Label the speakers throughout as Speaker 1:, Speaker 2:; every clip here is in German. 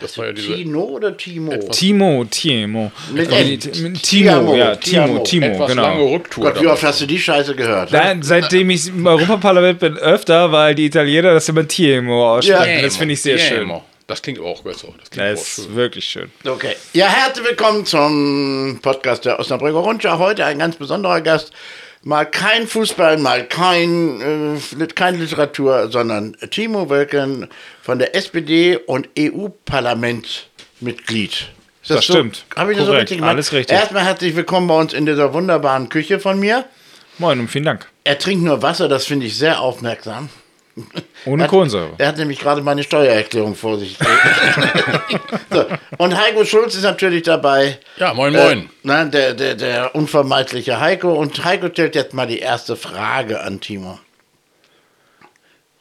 Speaker 1: Das war ja diese
Speaker 2: Tino oder Timo?
Speaker 3: Timo, Timo.
Speaker 2: Mit
Speaker 3: die- mit Timo, ja, Timo. Timo,
Speaker 1: etwas
Speaker 3: genau.
Speaker 1: lange Rücktour.
Speaker 2: Gott, wie oft hast du die Scheiße gehört?
Speaker 3: Nein, seitdem ich im Europaparlament bin, öfter, weil die Italiener das immer Timo aussprechen.
Speaker 2: Ja.
Speaker 3: das finde ich sehr schön.
Speaker 1: Tiemo. Das klingt auch besser. Das klingt
Speaker 3: Das
Speaker 1: auch
Speaker 3: ist
Speaker 1: schön.
Speaker 3: wirklich schön.
Speaker 2: Okay. Ja, herzlich willkommen zum Podcast der Osnabrücker Rundschau. Heute ein ganz besonderer Gast. Mal kein Fußball, mal kein, äh, keine Literatur, sondern Timo Wölken von der SPD und EU-Parlamentmitglied. Ist
Speaker 3: Das stimmt.
Speaker 2: Habe ich das so
Speaker 3: Korrekt.
Speaker 2: richtig gemacht?
Speaker 3: Alles richtig.
Speaker 2: Erstmal herzlich willkommen bei uns in dieser wunderbaren Küche von mir.
Speaker 3: Moin und vielen Dank.
Speaker 2: Er trinkt nur Wasser, das finde ich sehr aufmerksam.
Speaker 3: Ohne Kohlensäure.
Speaker 2: Er hat nämlich gerade meine Steuererklärung vor sich. so. Und Heiko Schulz ist natürlich dabei.
Speaker 1: Ja, moin,
Speaker 2: Äh,
Speaker 1: moin.
Speaker 2: nein, der, der, der unvermeidliche Heiko. Und Heiko stellt jetzt mal die erste Frage an Timo.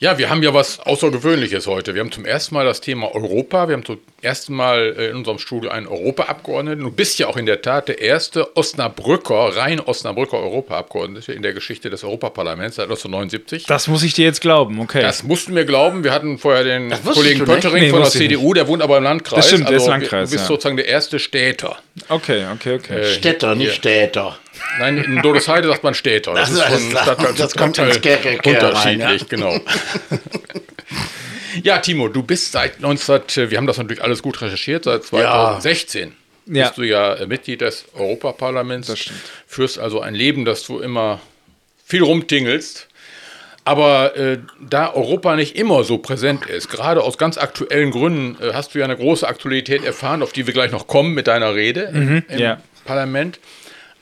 Speaker 1: Ja, wir haben ja was Außergewöhnliches heute. Wir haben zum ersten Mal das Thema Europa. Wir haben zum ersten Mal äh, in unserem Studio einen Europaabgeordneten. Du bist ja auch in der Tat der erste Osnabrücker, rein Osnabrücker Europaabgeordnete in der Geschichte des Europaparlaments seit 1979.
Speaker 3: Das muss ich dir jetzt glauben, okay.
Speaker 1: Das mussten wir glauben. Wir hatten vorher den Kollegen? Pöttering
Speaker 3: Nee,
Speaker 1: von der CDU, der wohnt aber im Landkreis.
Speaker 3: Das stimmt, der ist
Speaker 1: Also,
Speaker 3: Landkreis,
Speaker 1: Du bist
Speaker 3: ja.
Speaker 1: sozusagen der erste Städter.
Speaker 3: okay, okay, okay.
Speaker 1: Äh,
Speaker 2: Städter, nicht. Städter.
Speaker 1: Nein, in Dodesheide sagt man Städter.
Speaker 2: Das ist alles klar. Das kommt ins rein,
Speaker 1: unterschiedlich,
Speaker 2: ja.
Speaker 1: genau. Ja, Timo, du bist seit 19, wir haben das natürlich alles gut recherchiert, seit 2016
Speaker 3: Ja.
Speaker 1: bist du ja äh, Mitglied des Europaparlaments.
Speaker 3: Das stimmt.
Speaker 1: Führst also ein Leben, das du immer viel rumtingelst. Aber äh, da Europa nicht immer so präsent ist, gerade aus ganz aktuellen Gründen, äh, hast du ja eine große Aktualität erfahren, auf die wir gleich noch kommen mit deiner Rede im, im
Speaker 3: ja.
Speaker 1: Parlament.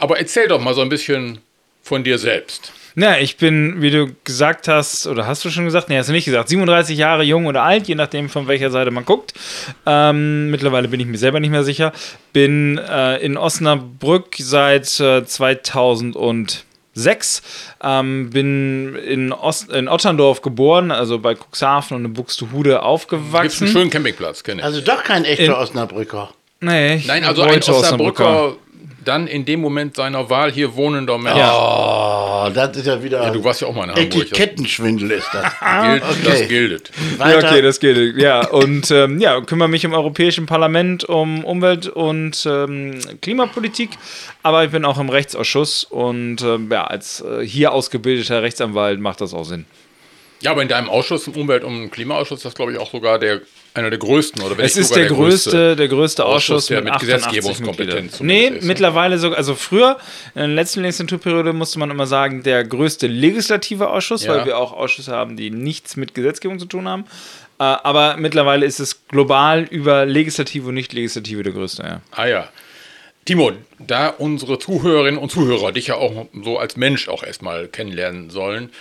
Speaker 1: Aber erzähl doch mal so ein bisschen von dir selbst.
Speaker 3: Na, ich bin, wie du gesagt hast, oder hast du schon gesagt? Nee, hast du nicht gesagt. 37 Jahre jung oder alt, je nachdem, von welcher Seite man guckt. Ähm, mittlerweile bin ich mir selber nicht mehr sicher. Bin äh, in Osnabrück seit äh, 2006. Ähm, bin in, Ost in Otterndorf geboren, also bei Cuxhaven und in Buxtehude
Speaker 1: Gibt
Speaker 3: aufgewachsen.
Speaker 1: einen schöenen Campingplatz, kenne ich.
Speaker 2: Also doch kein echter
Speaker 3: In-
Speaker 2: Osnabrücker.
Speaker 3: nee, ich
Speaker 1: Nein, also ein
Speaker 3: wollte
Speaker 1: Osnabrücker, dann in dem Moment seiner Wahl hier wohnender Mensch.
Speaker 2: Oh, das ist ja wieder.
Speaker 1: Du warst ja auch mal in Hamburg. Das
Speaker 2: Etikettenschwindel ist das.
Speaker 1: gilt,
Speaker 2: okay.
Speaker 1: das gilt.
Speaker 3: Ja, okay, das geht. Ja, und ähm, ja, kümmere mich im Europäischen Parlament um Umwelt- und ähm, Klimapolitik, aber ich bin auch im Rechtsausschuss und ähm, ja, als äh, hier ausgebildeter Rechtsanwalt macht das auch Sinn.
Speaker 1: Ja, aber in deinem Ausschuss, im Umwelt- und Klimaausschuss, ist das glaube ich auch sogar der, einer der größten. Oder
Speaker 3: Es ist
Speaker 1: sogar
Speaker 3: der größte, der größte
Speaker 1: Ausschuss, der
Speaker 3: mit,
Speaker 1: mit
Speaker 3: 88
Speaker 1: Gesetzgebungskompetenz.
Speaker 3: Nee,
Speaker 1: ist,
Speaker 3: mittlerweile sogar, also früher, in der letzten Legislaturperiode musste man immer sagen, der größte legislative Ausschuss,
Speaker 1: Ja.
Speaker 3: weil wir auch Ausschüsse haben, die nichts mit Gesetzgebung zu tun haben. Äh, aber mittlerweile ist es global über Legislative und Nicht-Legislative der größte, ja.
Speaker 1: Ah ja. Timo, da unsere Zuhörerinnen und Zuhörer dich ja auch so als Mensch auch erstmal kennenlernen sollen,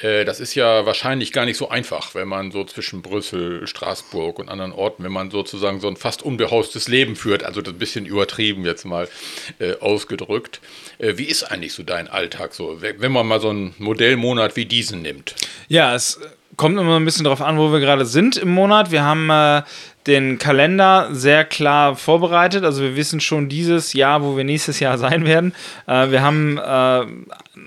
Speaker 1: das ist ja wahrscheinlich gar nicht so einfach, wenn man so zwischen Brüssel, Straßburg und anderen Orten, wenn man sozusagen so ein fast unbehaustes Leben führt, also das ein bisschen übertrieben jetzt mal äh, ausgedrückt. Äh, wie ist eigentlich so dein Alltag so, wenn man mal so einen Modellmonat wie diesen nimmt?
Speaker 3: Ja, es kommt immer ein bisschen darauf an, wo wir gerade sind im Monat. Wir haben äh, den Kalender sehr klar vorbereitet. Also wir wissen schon dieses Jahr, wo wir nächstes Jahr sein werden. Äh, wir haben äh,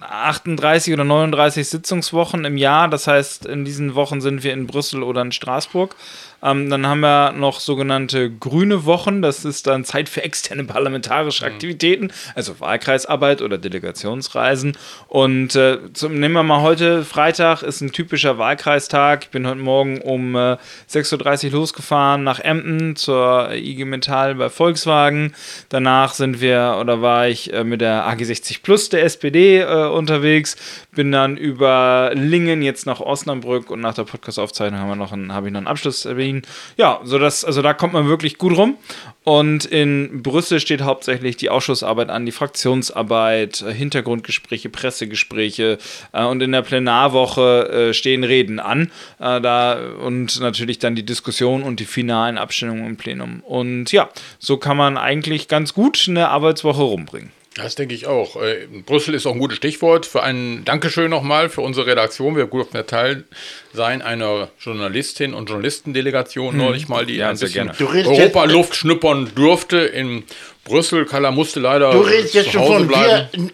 Speaker 3: 38 oder 39 Sitzungswochen im Jahr. Das heißt, in diesen Wochen sind wir in Brüssel oder in Straßburg. Ähm, dann haben wir noch sogenannte grüne Wochen. Das ist dann Zeit für externe parlamentarische Aktivitäten, also Wahlkreisarbeit oder Delegationsreisen. Und äh, zum, nehmen wir mal heute, Freitag ist ein typischer Wahlkreistag. Ich bin heute Morgen um äh, 6.30 Uhr losgefahren nach Emden zur IG Metall bei Volkswagen. Danach sind wir oder war ich äh, mit der AG60 Plus der SPD äh, unterwegs. Bin dann über Lingen jetzt nach Osnabrück und nach der Podcast-Aufzeichnung habe ich noch einen Abschlusstermin. Ja, so dass, also da kommt man wirklich gut rum. Und in Brüssel steht hauptsächlich die Ausschussarbeit an, die Fraktionsarbeit, äh, Hintergrundgespräche, Pressegespräche äh, und in der Plenarwoche äh, stehen Reden an. Äh, da, und natürlich dann die Diskussion und die finalen Abstimmungen im Plenum. Und ja, so kann man eigentlich ganz gut eine Arbeitswoche rumbringen.
Speaker 1: Das denke ich auch. Äh, Brüssel ist auch ein gutes Stichwort für ein Dankeschön nochmal für unsere Redaktion. Wir durften ja Teil sein einer Journalistin und Journalistendelegation neulich mal, die
Speaker 3: Ja,
Speaker 1: ein
Speaker 3: sehr
Speaker 1: bisschen Europa-Luft schnuppern durfte in Brüssel. Kalla musste leider
Speaker 2: Du redest jetzt
Speaker 1: zu
Speaker 2: schon von
Speaker 1: bleiben.
Speaker 2: wir.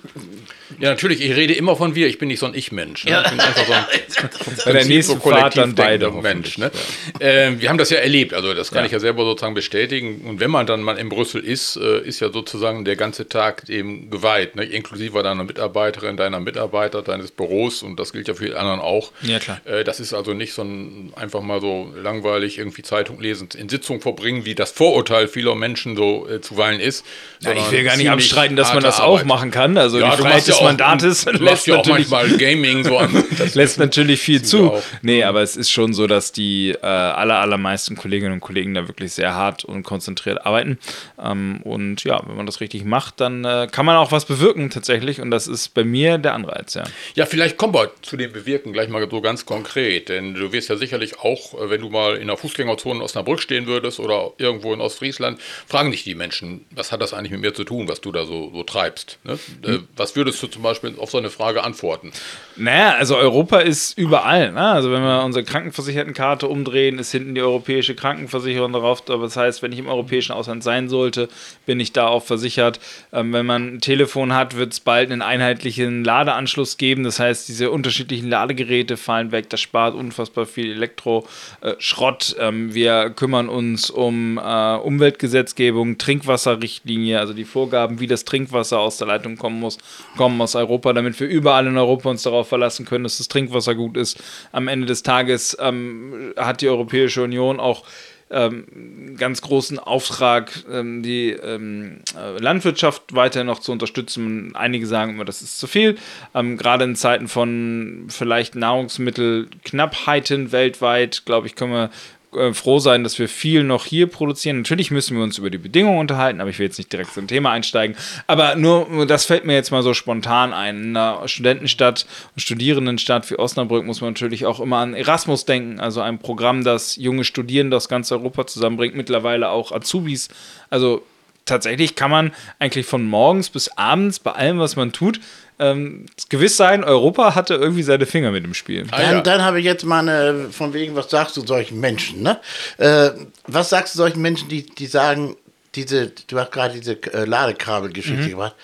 Speaker 1: Ja, natürlich, ich rede immer von wir, ich bin nicht so ein Ich-Mensch. Ne? Ich bin einfach so ein
Speaker 3: Bei der nächsten
Speaker 1: so
Speaker 3: Fahrt dann beide.
Speaker 1: denkender Mensch. Ne? Ähm, wir haben das ja erlebt, also das kann
Speaker 3: Ja.
Speaker 1: ich ja selber sozusagen bestätigen. Und wenn man dann mal in Brüssel ist, äh, ist ja sozusagen der ganze Tag dem geweiht, ne? inklusive deiner Mitarbeiterin, deiner Mitarbeiter, deines Büros und das gilt ja für die anderen auch.
Speaker 3: Ja, klar.
Speaker 1: Äh, das ist also nicht so ein einfach mal so langweilig irgendwie Zeitung lesen, in Sitzung verbringen, wie das Vorurteil vieler Menschen so äh, zuweilen ist.
Speaker 3: Ja, ich will gar nicht abstreiten, dass man das auch
Speaker 1: Arbeit.
Speaker 3: machen kann. Also
Speaker 1: Ja,
Speaker 3: die
Speaker 1: du
Speaker 3: Freiheit
Speaker 1: machst ja
Speaker 3: Mandates
Speaker 1: du
Speaker 3: lässt
Speaker 1: ja auch manchmal Gaming so an. Das
Speaker 3: lässt natürlich viel zu.
Speaker 1: auch.
Speaker 3: Nee, aber es ist schon so, dass die äh, aller, allermeisten Kolleginnen und Kollegen da wirklich sehr hart und konzentriert arbeiten. Ähm, und ja, wenn man das richtig macht, dann äh, kann man auch was bewirken tatsächlich. Und das ist bei mir der Anreiz, ja.
Speaker 1: Ja, vielleicht kommen wir zu dem Bewirken gleich mal so ganz konkret, denn du wirst ja sicherlich auch, äh, wenn du mal in der Fußgängerzone in Osnabrück stehen würdest oder irgendwo in Ostfriesland, fragen dich die Menschen, was hat das eigentlich mit mir zu tun, was du da so, so treibst? Ne? Äh, was würdest du zum Beispiel auf so eine Frage antworten?
Speaker 3: Naja, also Europa ist überall. Ne? Also wenn wir unsere Krankenversichertenkarte umdrehen, ist hinten die europäische Krankenversicherung drauf. Aber das heißt, wenn ich im europäischen Ausland sein sollte, bin ich da auch versichert. Ähm, wenn man ein Telefon hat, wird es bald einen einheitlichen Ladeanschluss geben. Das heißt, diese unterschiedlichen Ladegeräte fallen weg. Das spart unfassbar viel Elektroschrott. Ähm, wir kümmern uns um äh, Umweltgesetzgebung, Trinkwasserrichtlinie, also die Vorgaben, wie das Trinkwasser aus der Leitung kommen muss, kommen aus Europa, damit wir überall in Europa uns darauf verlassen können, dass das Trinkwasser gut ist. Am Ende des Tages ähm, hat die Europäische Union auch ähm, einen ganz großen Auftrag, ähm, die ähm, äh, Landwirtschaft weiter noch zu unterstützen. Einige sagen immer, das ist zu viel. Ähm, Gerade in Zeiten von vielleicht Nahrungsmittelknappheiten weltweit, glaube ich, können wir äh, froh sein, dass wir viel noch hier produzieren. Natürlich müssen wir uns über die Bedingungen unterhalten, aber ich will jetzt nicht direkt zum Thema einsteigen. Aber nur, das fällt mir jetzt mal so spontan ein. In einer Studentenstadt Studierendenstadt wie Osnabrück muss man natürlich auch immer an Erasmus denken, also ein Programm, das junge Studierende aus ganz Europa zusammenbringt, mittlerweile auch Azubis. Also tatsächlich kann man eigentlich von morgens bis abends bei allem, was man tut, ähm, gewiss sein, Europa hatte irgendwie seine Finger mit im Spiel.
Speaker 1: Ah,
Speaker 2: Dann,
Speaker 1: ja.
Speaker 2: dann habe ich jetzt mal eine, von wegen, was sagst du solchen Menschen, ne? Äh, was sagst du solchen Menschen, die, die sagen, diese, du hast gerade diese äh, Ladekabelgeschichte
Speaker 3: Mhm.
Speaker 2: gemacht,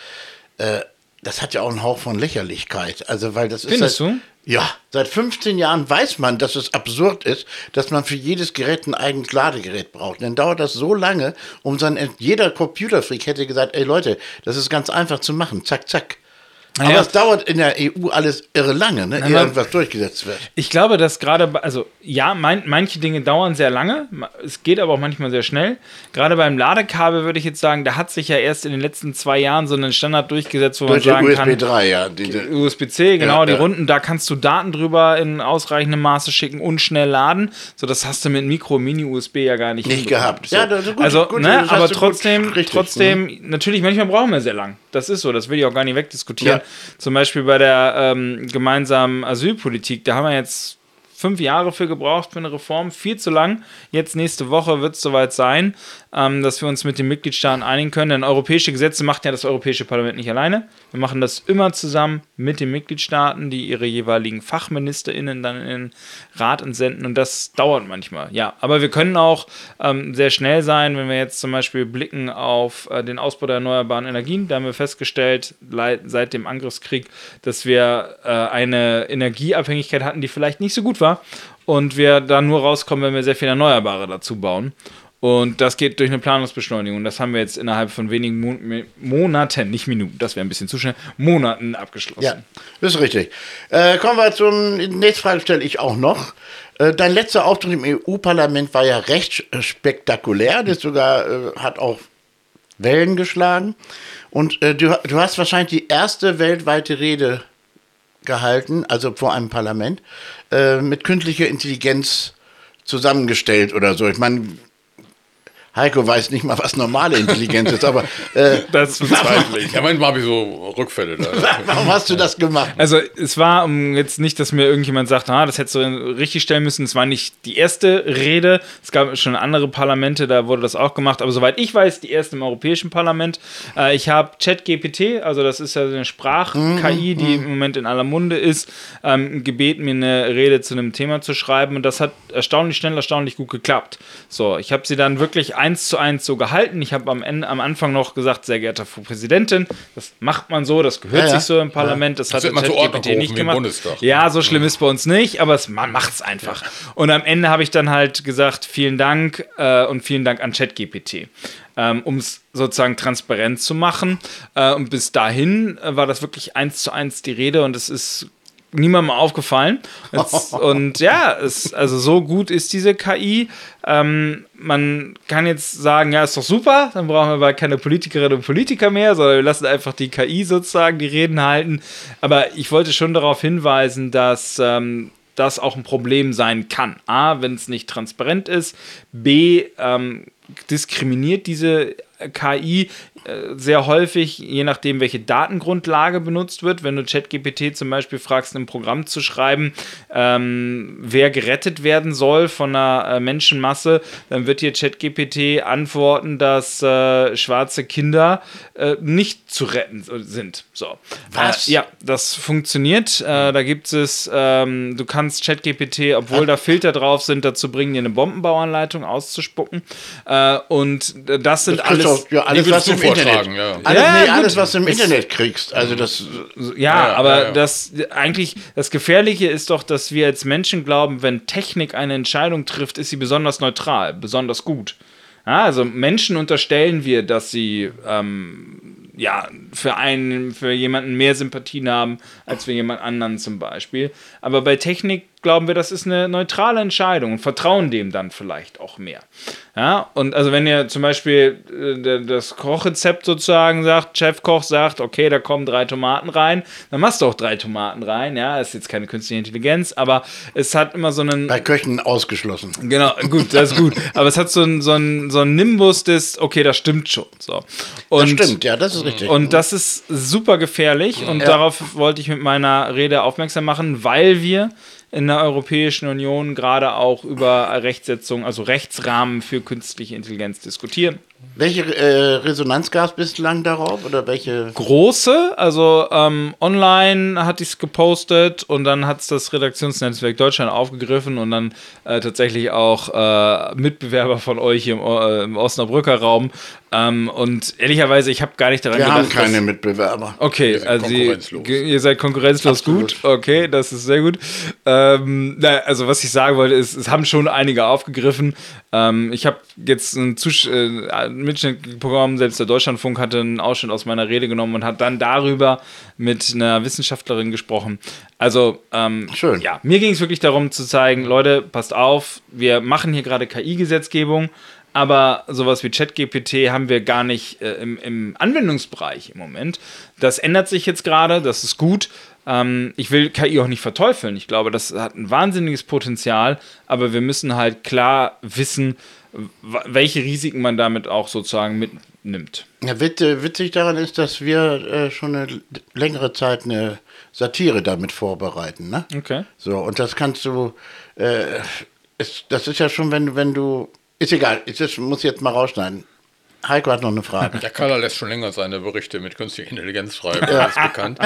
Speaker 2: äh, das hat ja auch einen Hauch von Lächerlichkeit. Also, weil das ist.
Speaker 3: Findest du?
Speaker 2: Ja, seit 15 Jahren weiß man, dass es absurd ist, dass man für jedes Gerät ein eigenes Ladegerät braucht. Dann dauert das so lange, um dann jeder Computerfreak hätte gesagt, ey Leute, das ist ganz einfach zu machen, zack, zack. Aber
Speaker 3: Naja.
Speaker 2: es dauert in der EU alles irre lange, ne,
Speaker 3: man-
Speaker 2: irgendwas durchgesetzt wird.
Speaker 3: Ich glaube, dass gerade, also ja, mein, manche Dinge dauern sehr lange, es geht aber auch manchmal sehr schnell. Gerade beim Ladekabel würde ich jetzt sagen, da hat sich ja erst in den letzten zwei Jahren so ein Standard durchgesetzt, wo
Speaker 2: Durch
Speaker 3: man sagen
Speaker 2: USB
Speaker 3: kann,
Speaker 2: 3, ja.
Speaker 3: USB-C, genau,
Speaker 2: Ja,
Speaker 3: die
Speaker 2: ja.
Speaker 3: Runden, da kannst du Daten drüber in ausreichendem Maße schicken und schnell laden. So, das hast du mit Micro, Mini-USB ja gar nicht
Speaker 2: Nicht gehabt.
Speaker 3: So.
Speaker 2: Ja, das ist gut,
Speaker 3: also,
Speaker 2: gut,
Speaker 3: ne, aber
Speaker 2: du gut
Speaker 3: trotzdem,
Speaker 2: richtig,
Speaker 3: trotzdem, natürlich, manchmal brauchen wir sehr lang. Das ist so, das will ich auch gar nicht wegdiskutieren.
Speaker 2: Ja.
Speaker 3: Zum Beispiel bei der ähm, gemeinsamen Asylpolitik, da haben wir jetzt fünf Jahre für gebraucht für eine Reform, viel zu lang. Jetzt nächste Woche wird es soweit sein, ähm, dass wir uns mit den Mitgliedstaaten einigen können. Denn europäische Gesetze macht ja das Europäische Parlament nicht alleine. Wir machen das immer zusammen mit den Mitgliedstaaten, die ihre jeweiligen FachministerInnen dann in den Rat entsenden. Und das dauert manchmal. Ja, aber wir können auch ähm, sehr schnell sein, wenn wir jetzt zum Beispiel blicken auf äh, den Ausbau der erneuerbaren Energien. Da haben wir festgestellt, seit dem Angriffskrieg, dass wir äh, eine Energieabhängigkeit hatten, die vielleicht nicht so gut war. Und wir da nur rauskommen, wenn wir sehr viel Erneuerbare dazu bauen. Und das geht durch eine Planungsbeschleunigung. Das haben wir jetzt innerhalb von wenigen Mon Monaten, nicht Minuten, das wäre ein bisschen zu schnell, Monaten abgeschlossen.
Speaker 2: ja, ist richtig. Äh, kommen wir zum, die nächste Frage stelle ich auch noch. Äh, dein letzter Auftritt im EU-Parlament war ja recht spektakulär. Das sogar äh, hat auch Wellen geschlagen. Und äh, du, du hast wahrscheinlich die erste weltweite Rede gehalten, also vor einem Parlament, äh, mit künstlicher Intelligenz zusammengestellt oder so. Ich meine, Heiko weiß nicht mal, was normale Intelligenz ist, aber äh,
Speaker 3: Das bezweifle ich.
Speaker 1: Ja, manchmal habe ich so Rückfälle da.
Speaker 2: warum hast du das gemacht?
Speaker 3: Also es war um jetzt nicht, dass mir irgendjemand sagt, ah, das hättest du richtig stellen müssen. Es war nicht die erste Rede. Es gab schon andere Parlamente, da wurde das auch gemacht. Aber soweit ich weiß, die erste im Europäischen Parlament. Äh, ich habe ChatGPT, also das ist ja eine Sprach-KI, die im Moment in aller Munde ist, ähm, gebeten, mir eine Rede zu einem Thema zu schreiben. Und das hat erstaunlich schnell, erstaunlich gut geklappt. So, ich habe sie dann wirklich eins zu eins so gehalten. Ich habe am, Ende- am Anfang noch gesagt, sehr geehrte Frau Präsidentin, das macht man so, das gehört
Speaker 2: Ja,
Speaker 3: sich so im Parlament, das, hat
Speaker 1: wird
Speaker 3: der
Speaker 1: man Ordnung
Speaker 3: ChatGPT nicht gemacht.
Speaker 1: Bundestag.
Speaker 3: Ja, so schlimm ist bei uns nicht, aber es, man macht es einfach. Und am Ende habe ich dann halt gesagt, vielen Dank äh, und vielen Dank an ChatGPT. Ähm, um es sozusagen transparent zu machen. Äh, und bis dahin äh, war das wirklich eins zu eins die Rede und es ist niemandem aufgefallen. Jetzt, und ja, es, also so gut ist diese KI. Ähm, man kann jetzt sagen, ja, ist doch super, dann brauchen wir aber keine Politikerinnen und Politiker mehr, sondern wir lassen einfach die KI sozusagen die Reden halten. Aber ich wollte schon darauf hinweisen, dass ähm, das auch ein Problem sein kann. A, wenn es nicht transparent ist. B, ähm, diskriminiert diese KI äh, sehr häufig, je nachdem, welche Datengrundlage benutzt wird. Wenn du ChatGPT zum Beispiel fragst, ein Programm zu schreiben, ähm, wer gerettet werden soll von einer äh, Menschenmasse, dann wird dir ChatGPT antworten, dass äh, schwarze Kinder äh, nicht zu retten sind. So.
Speaker 2: Was?
Speaker 3: Äh, ja, das funktioniert. Äh, da gibt es, ähm, du kannst ChatGPT, obwohl da Filter drauf sind, dazu bringen, dir eine Bombenbauanleitung auszuspucken. Und das sind
Speaker 2: Das kriegst auch- ja, alles, was du im Internet.
Speaker 1: vortragen, ja.
Speaker 2: Alles,
Speaker 3: Ja,
Speaker 2: nee, alles, was du im Internet kriegst. Also das.
Speaker 3: Ja,
Speaker 1: Ja,
Speaker 3: aber
Speaker 1: ja, ja.
Speaker 3: das eigentlich das Gefährliche ist doch, dass wir als Menschen glauben, wenn Technik eine Entscheidung trifft, ist sie besonders neutral, besonders gut. Ja, also Menschen unterstellen wir, dass sie ähm, ja für einen, für jemanden mehr Sympathien haben als für jemand anderen zum Beispiel. Aber bei Technik glauben wir, das ist eine neutrale Entscheidung und vertrauen dem dann vielleicht auch mehr. Ja, und also wenn ihr zum Beispiel äh, das Kochrezept sozusagen sagt, Chefkoch sagt, okay, da kommen drei Tomaten rein, dann machst du auch drei Tomaten rein. Ja, ist jetzt keine künstliche Intelligenz, aber es hat immer so einen
Speaker 2: Bei Köchen ausgeschlossen.
Speaker 3: Genau, gut, das ist gut. Aber es hat so einen so einen- so einen Nimbus des, okay, das stimmt schon. So. Und,
Speaker 2: Das stimmt, ja, das ist richtig.
Speaker 3: Und das ist super gefährlich und
Speaker 2: Ja.
Speaker 3: darauf wollte ich mit meiner Rede aufmerksam machen, weil wir in der Europäischen Union gerade auch über Rechtsetzung, also Rechtsrahmen für künstliche Intelligenz diskutieren.
Speaker 2: Welche äh, Resonanz gab es bislang darauf? Oder welche.
Speaker 3: große. Also ähm, online hatte ich es gepostet und dann hat es das Redaktionsnetzwerk Deutschland aufgegriffen und dann äh, tatsächlich auch äh, Mitbewerber von euch im, äh, im Osnabrücker Raum. Ähm, und ehrlicherweise, ich habe gar nicht daran
Speaker 2: Wir haben
Speaker 3: gedacht. dass-
Speaker 2: keine Mitbewerber.
Speaker 3: Okay,
Speaker 1: Wir
Speaker 3: also ihr, ihr seid konkurrenzlos
Speaker 2: Absolut.
Speaker 3: gut. Okay, das ist sehr gut. Ähm, na, also was ich sagen wollte, ist, es haben schon einige aufgegriffen. Ähm, ich habe jetzt ein Zusch äh, einen Mitschnitt bekommen, selbst der Deutschlandfunk hatte einen Ausschnitt aus meiner Rede genommen und hat dann darüber mit einer Wissenschaftlerin gesprochen. Also ähm,
Speaker 2: Schön.
Speaker 3: ja, mir ging es wirklich darum zu zeigen, Leute, passt auf, wir machen hier gerade KI-Gesetzgebung. Aber sowas wie ChatGPT haben wir gar nicht äh, im, im Anwendungsbereich im Moment. Das ändert sich jetzt gerade, das ist gut. Ähm, ich will KI auch nicht verteufeln. Ich glaube, das hat ein wahnsinniges Potenzial, aber wir müssen halt klar wissen, welche Risiken man damit auch sozusagen mitnimmt.
Speaker 2: Ja, wit witzig daran ist, dass wir äh, schon eine längere Zeit eine Satire damit vorbereiten. Ne?
Speaker 3: Okay.
Speaker 2: So, und das kannst du. Äh, ist, das ist ja schon, wenn, du- wenn du. Ist egal, ich muss jetzt mal rausschneiden. Heiko hat noch eine Frage.
Speaker 1: Der Kaller lässt schon länger seine Berichte mit künstlicher Intelligenz schreiben, das ist bekannt.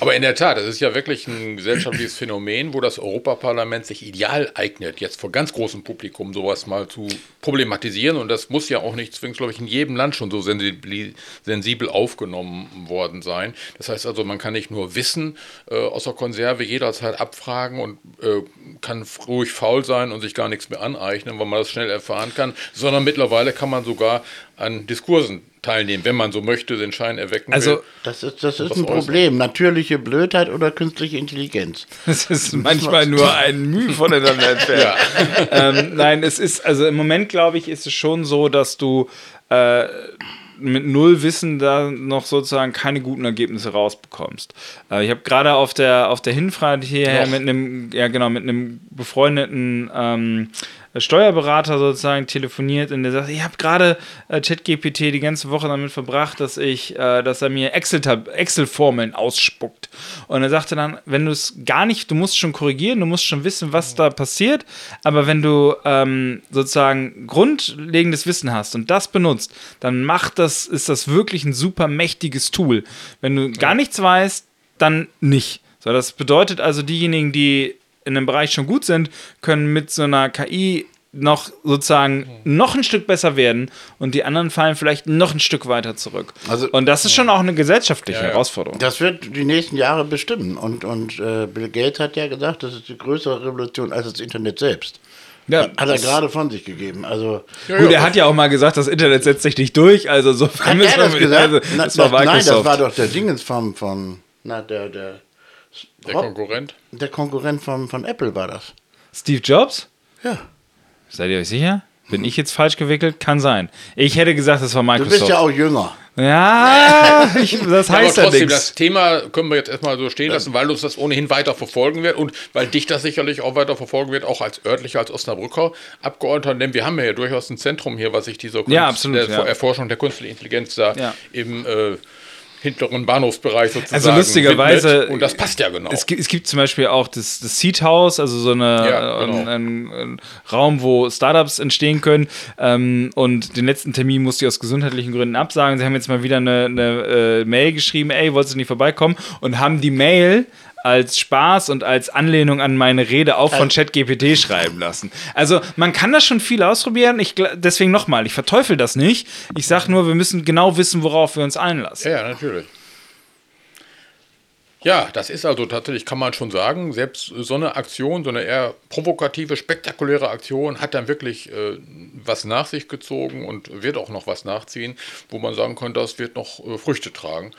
Speaker 1: Aber in der Tat, das ist ja wirklich ein gesellschaftliches Phänomen, wo das Europaparlament sich ideal eignet, jetzt vor ganz großem Publikum sowas mal zu problematisieren. Und das muss ja auch nicht zwangsläufig in jedem Land schon so sensibel, sensibel aufgenommen worden sein. Das heißt also, man kann nicht nur Wissen äh, aus der Konserve jederzeit abfragen und äh, kann ruhig faul sein und sich gar nichts mehr aneignen, weil man das schnell erfahren kann, sondern mittlerweile kann man sogar an Diskursen teilnehmen, wenn man so möchte, den Schein erwecken
Speaker 3: Also-
Speaker 1: will.
Speaker 2: Das ist, das ist ein
Speaker 1: äußern.
Speaker 2: Problem. Natürliche Blödheit oder künstliche Intelligenz.
Speaker 3: Es ist manchmal nur ein Mühe voneinander entfernt. ähm, nein, es ist, also im Moment glaube ich, ist es schon so, dass du äh, mit null Wissen da noch sozusagen keine guten Ergebnisse rausbekommst. Äh, ich habe gerade auf der, auf der Hinfahrt hierher mit einem, ja genau, mit einem befreundeten ähm, Steuerberater sozusagen telefoniert und der sagt, ich habe gerade äh, ChatGPT die ganze Woche damit verbracht, dass ich, äh, dass er mir Excel-Formeln ausspuckt. Und er sagte dann, wenn du es gar nicht, du musst schon korrigieren, du musst schon wissen, was da passiert, aber wenn du ähm, sozusagen grundlegendes Wissen hast und das benutzt, dann macht das, ist das wirklich ein super mächtiges Tool. Wenn du gar nichts weißt, dann nicht. So, das bedeutet also, diejenigen, die in einem Bereich schon gut sind, können mit so einer KI noch sozusagen noch ein Stück besser werden und die anderen fallen vielleicht noch ein Stück weiter zurück.
Speaker 2: Also-
Speaker 3: und das ist schon auch eine gesellschaftliche
Speaker 1: Ja.
Speaker 3: Herausforderung.
Speaker 2: Das wird die nächsten Jahre bestimmen. Und, und äh, Bill Gates hat ja gesagt, das ist die größere Revolution als das Internet selbst.
Speaker 3: Ja,
Speaker 2: Hat er gerade von sich gegeben. Also,
Speaker 3: Gut, er hat ja auch mal gesagt, das Internet setzt sich nicht durch, also so
Speaker 2: hat er das gesagt?
Speaker 3: Also,
Speaker 2: Na,
Speaker 3: das war
Speaker 2: das, nein, das war doch der Dingens vom, von, na, der, der,
Speaker 1: Der Konkurrent.
Speaker 2: der Konkurrent von, von Apple war das.
Speaker 3: Steve Jobs?
Speaker 2: Ja.
Speaker 3: Seid ihr euch sicher? Bin ich jetzt falsch gewickelt? Kann sein. Ich hätte gesagt, das war
Speaker 2: Du
Speaker 3: Microsoft.
Speaker 2: bist ja auch jünger.
Speaker 3: Ja, ich, das
Speaker 1: Ja, aber
Speaker 3: heißt ja
Speaker 1: trotzdem,
Speaker 3: nichts.
Speaker 1: das Thema können wir jetzt erstmal so stehen lassen, weil uns das ohnehin weiter verfolgen wird und weil dich das sicherlich auch weiter verfolgen wird, auch als örtlicher, als Osnabrücker Abgeordneter, denn wir haben ja durchaus ein Zentrum hier, was sich dieser Kunst,
Speaker 3: Ja, absolut,
Speaker 1: der
Speaker 3: ja.
Speaker 1: Erforschung der künstlichen Intelligenz da
Speaker 3: Ja.
Speaker 1: im äh, hinteren Bahnhofsbereich sozusagen
Speaker 3: Also lustigerweise-
Speaker 1: widmet. Und das passt ja genau.
Speaker 3: Es gibt, es gibt zum Beispiel auch das, das Seed House, also so eine,
Speaker 1: Ja,
Speaker 3: äh,
Speaker 1: genau.
Speaker 3: ein, ein, ein Raum, wo Startups entstehen können. Ähm, und den letzten Termin musste ich aus gesundheitlichen Gründen absagen. Sie haben jetzt mal wieder eine, eine äh, Mail geschrieben, ey, wolltest du nicht vorbeikommen? Und haben die Mail als Spaß und als Anlehnung an meine Rede auch von ChatGPT schreiben lassen. Also man kann das schon viel ausprobieren. Ich, deswegen nochmal, ich verteufel das nicht. Ich sage nur, wir müssen genau wissen, worauf wir uns einlassen.
Speaker 1: Ja, natürlich. Ja, das ist also tatsächlich, kann man schon sagen, selbst so eine Aktion, so eine eher provokative, spektakuläre Aktion hat dann wirklich äh, was nach sich gezogen und wird auch noch was nachziehen, wo man sagen kann, das wird noch äh, Früchte tragen.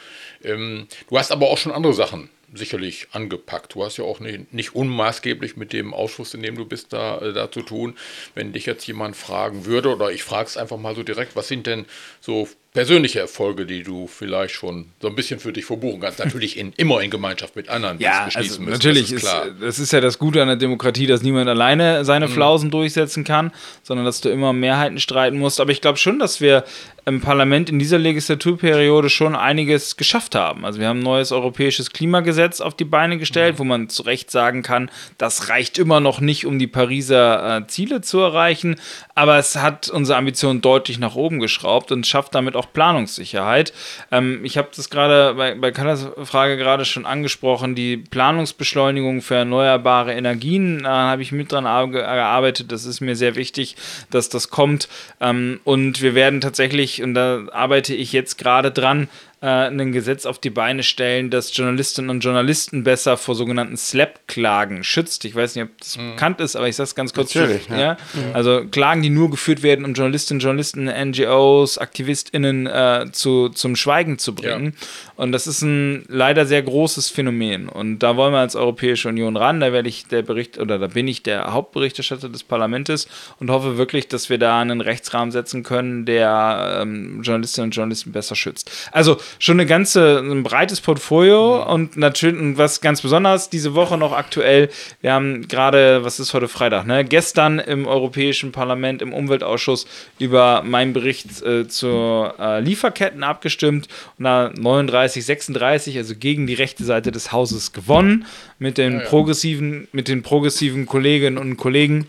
Speaker 1: Ähm, du hast aber auch schon andere Sachen sicherlich angepackt. Du hast ja auch nicht, nicht unmaßgeblich mit dem Ausschuss, in dem du bist, da, äh, da zu tun. Wenn dich jetzt jemand fragen würde, oder ich frage es einfach mal so direkt, was sind denn so persönliche Erfolge, die du vielleicht schon so ein bisschen für dich verbuchen kannst? Natürlich in, immer in Gemeinschaft mit anderen, die
Speaker 3: Ja,
Speaker 1: es
Speaker 3: also
Speaker 1: beschließen müssen.
Speaker 3: natürlich
Speaker 1: das ist klar.
Speaker 3: ist, das ist ja das Gute an der Demokratie, dass niemand alleine seine
Speaker 1: Mhm.
Speaker 3: Flausen durchsetzen kann, sondern dass du immer Mehrheiten streiten musst. Aber ich glaube schon, dass wir im Parlament in dieser Legislaturperiode schon einiges geschafft haben. Also wir haben ein neues europäisches Klimagesetz auf die Beine
Speaker 1: Mhm.
Speaker 3: gestellt, wo man zu Recht sagen kann, das reicht immer noch nicht, um die Pariser äh, Ziele zu erreichen, aber es hat unsere Ambitionen deutlich nach oben geschraubt und schafft damit auch Planungssicherheit. Ähm, ich habe das gerade bei, bei Kallas Frage gerade schon angesprochen, die Planungsbeschleunigung für erneuerbare Energien, da habe ich mit dran ar- gearbeitet. Das ist mir sehr wichtig, dass das kommt. Ähm, und wir werden tatsächlich, und da arbeite ich jetzt gerade dran, äh, ein Gesetz auf die Beine stellen, das Journalistinnen und Journalisten besser vor sogenannten Slap-Klagen schützt. Ich weiß nicht, ob das bekannt ist, aber ich sage es ganz kurz.
Speaker 2: Natürlich,
Speaker 3: ja.
Speaker 2: ja.
Speaker 3: Also Klagen, die nur geführt werden, um Journalistinnen, Journalisten, NGOs, AktivistInnen äh, zu, zum Schweigen zu bringen. Und das ist ein leider sehr großes Phänomen. Und da wollen wir als Europäische Union ran. Da werde ich der Bericht oder da bin ich der Hauptberichterstatter des Parlaments und hoffe wirklich, dass wir da einen Rechtsrahmen setzen können, der ähm, Journalistinnen und Journalisten besser schützt. Also schon eine ganze, ein breites Portfolio und natürlich und was ganz besonders diese Woche noch aktuell. Wir haben gerade, was ist heute Freitag, ne? Gestern im Europäischen Parlament im Umweltausschuss über meinen Bericht äh, zur äh, Lieferketten abgestimmt und da 39, 36, also gegen die rechte Seite des Hauses gewonnen mit den progressiven, mit den progressiven Kolleginnen und Kollegen.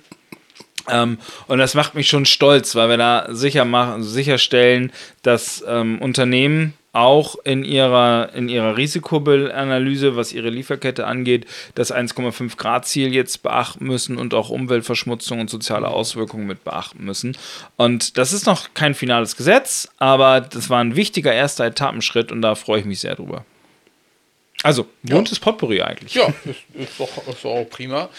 Speaker 3: Ähm, und das macht mich schon stolz, weil wir da sicher machen, sicherstellen, dass ähm, Unternehmen auch in ihrer, in ihrer Risikoanalyse, was ihre Lieferkette angeht, das 1,5 Grad Ziel jetzt beachten müssen und auch Umweltverschmutzung und soziale Auswirkungen mit beachten müssen. Und das ist noch kein finales Gesetz, aber das war ein wichtiger erster Etappenschritt und da freue ich mich sehr drüber. Also, buntes Potpourri eigentlich.
Speaker 1: Ja, ist, ist, doch, ist auch prima.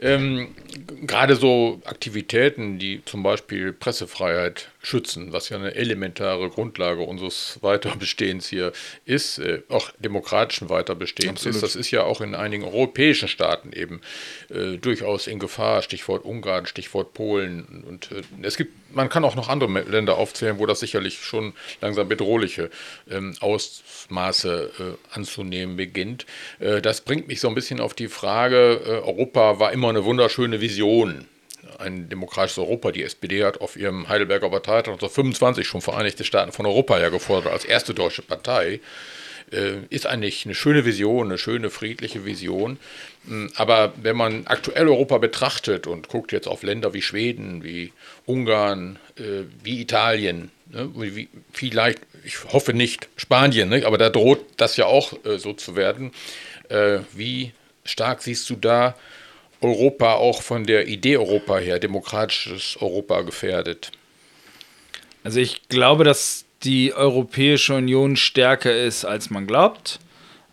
Speaker 1: Ähm, Gerade so Aktivitäten, die zum Beispiel Pressefreiheit schützen, was ja eine elementare Grundlage unseres Weiterbestehens hier ist, äh, auch demokratischen Weiterbestehens ist, das ist ja auch in einigen europäischen Staaten eben äh, durchaus in Gefahr. Stichwort Ungarn, Stichwort Polen. Und äh, es gibt, man kann auch noch andere Länder aufzählen, wo das sicherlich schon langsam bedrohliche ähm, Ausmaße äh, anzunehmen beginnt. Äh, das bringt mich so ein bisschen auf die Frage, äh, Europa war immer eine wunderschöne Vision. Ein demokratisches Europa. Die SPD hat auf ihrem Heidelberger Parteitag 1925 schon Vereinigte Staaten von Europa ja gefordert als erste deutsche Partei. Äh, ist eigentlich eine schöne Vision, eine schöne friedliche Vision. Mm, Aber wenn man aktuell Europa betrachtet und guckt jetzt auf Länder wie Schweden, wie Ungarn, äh, wie Italien, ne, vielleicht, ich hoffe nicht Spanien, aber da droht das ja auch äh, so zu werden. Wie stark siehst du da Europa auch von der Idee Europa her, demokratisches Europa gefährdet?
Speaker 3: Also ich glaube, dass die Europäische Union stärker ist, als man glaubt.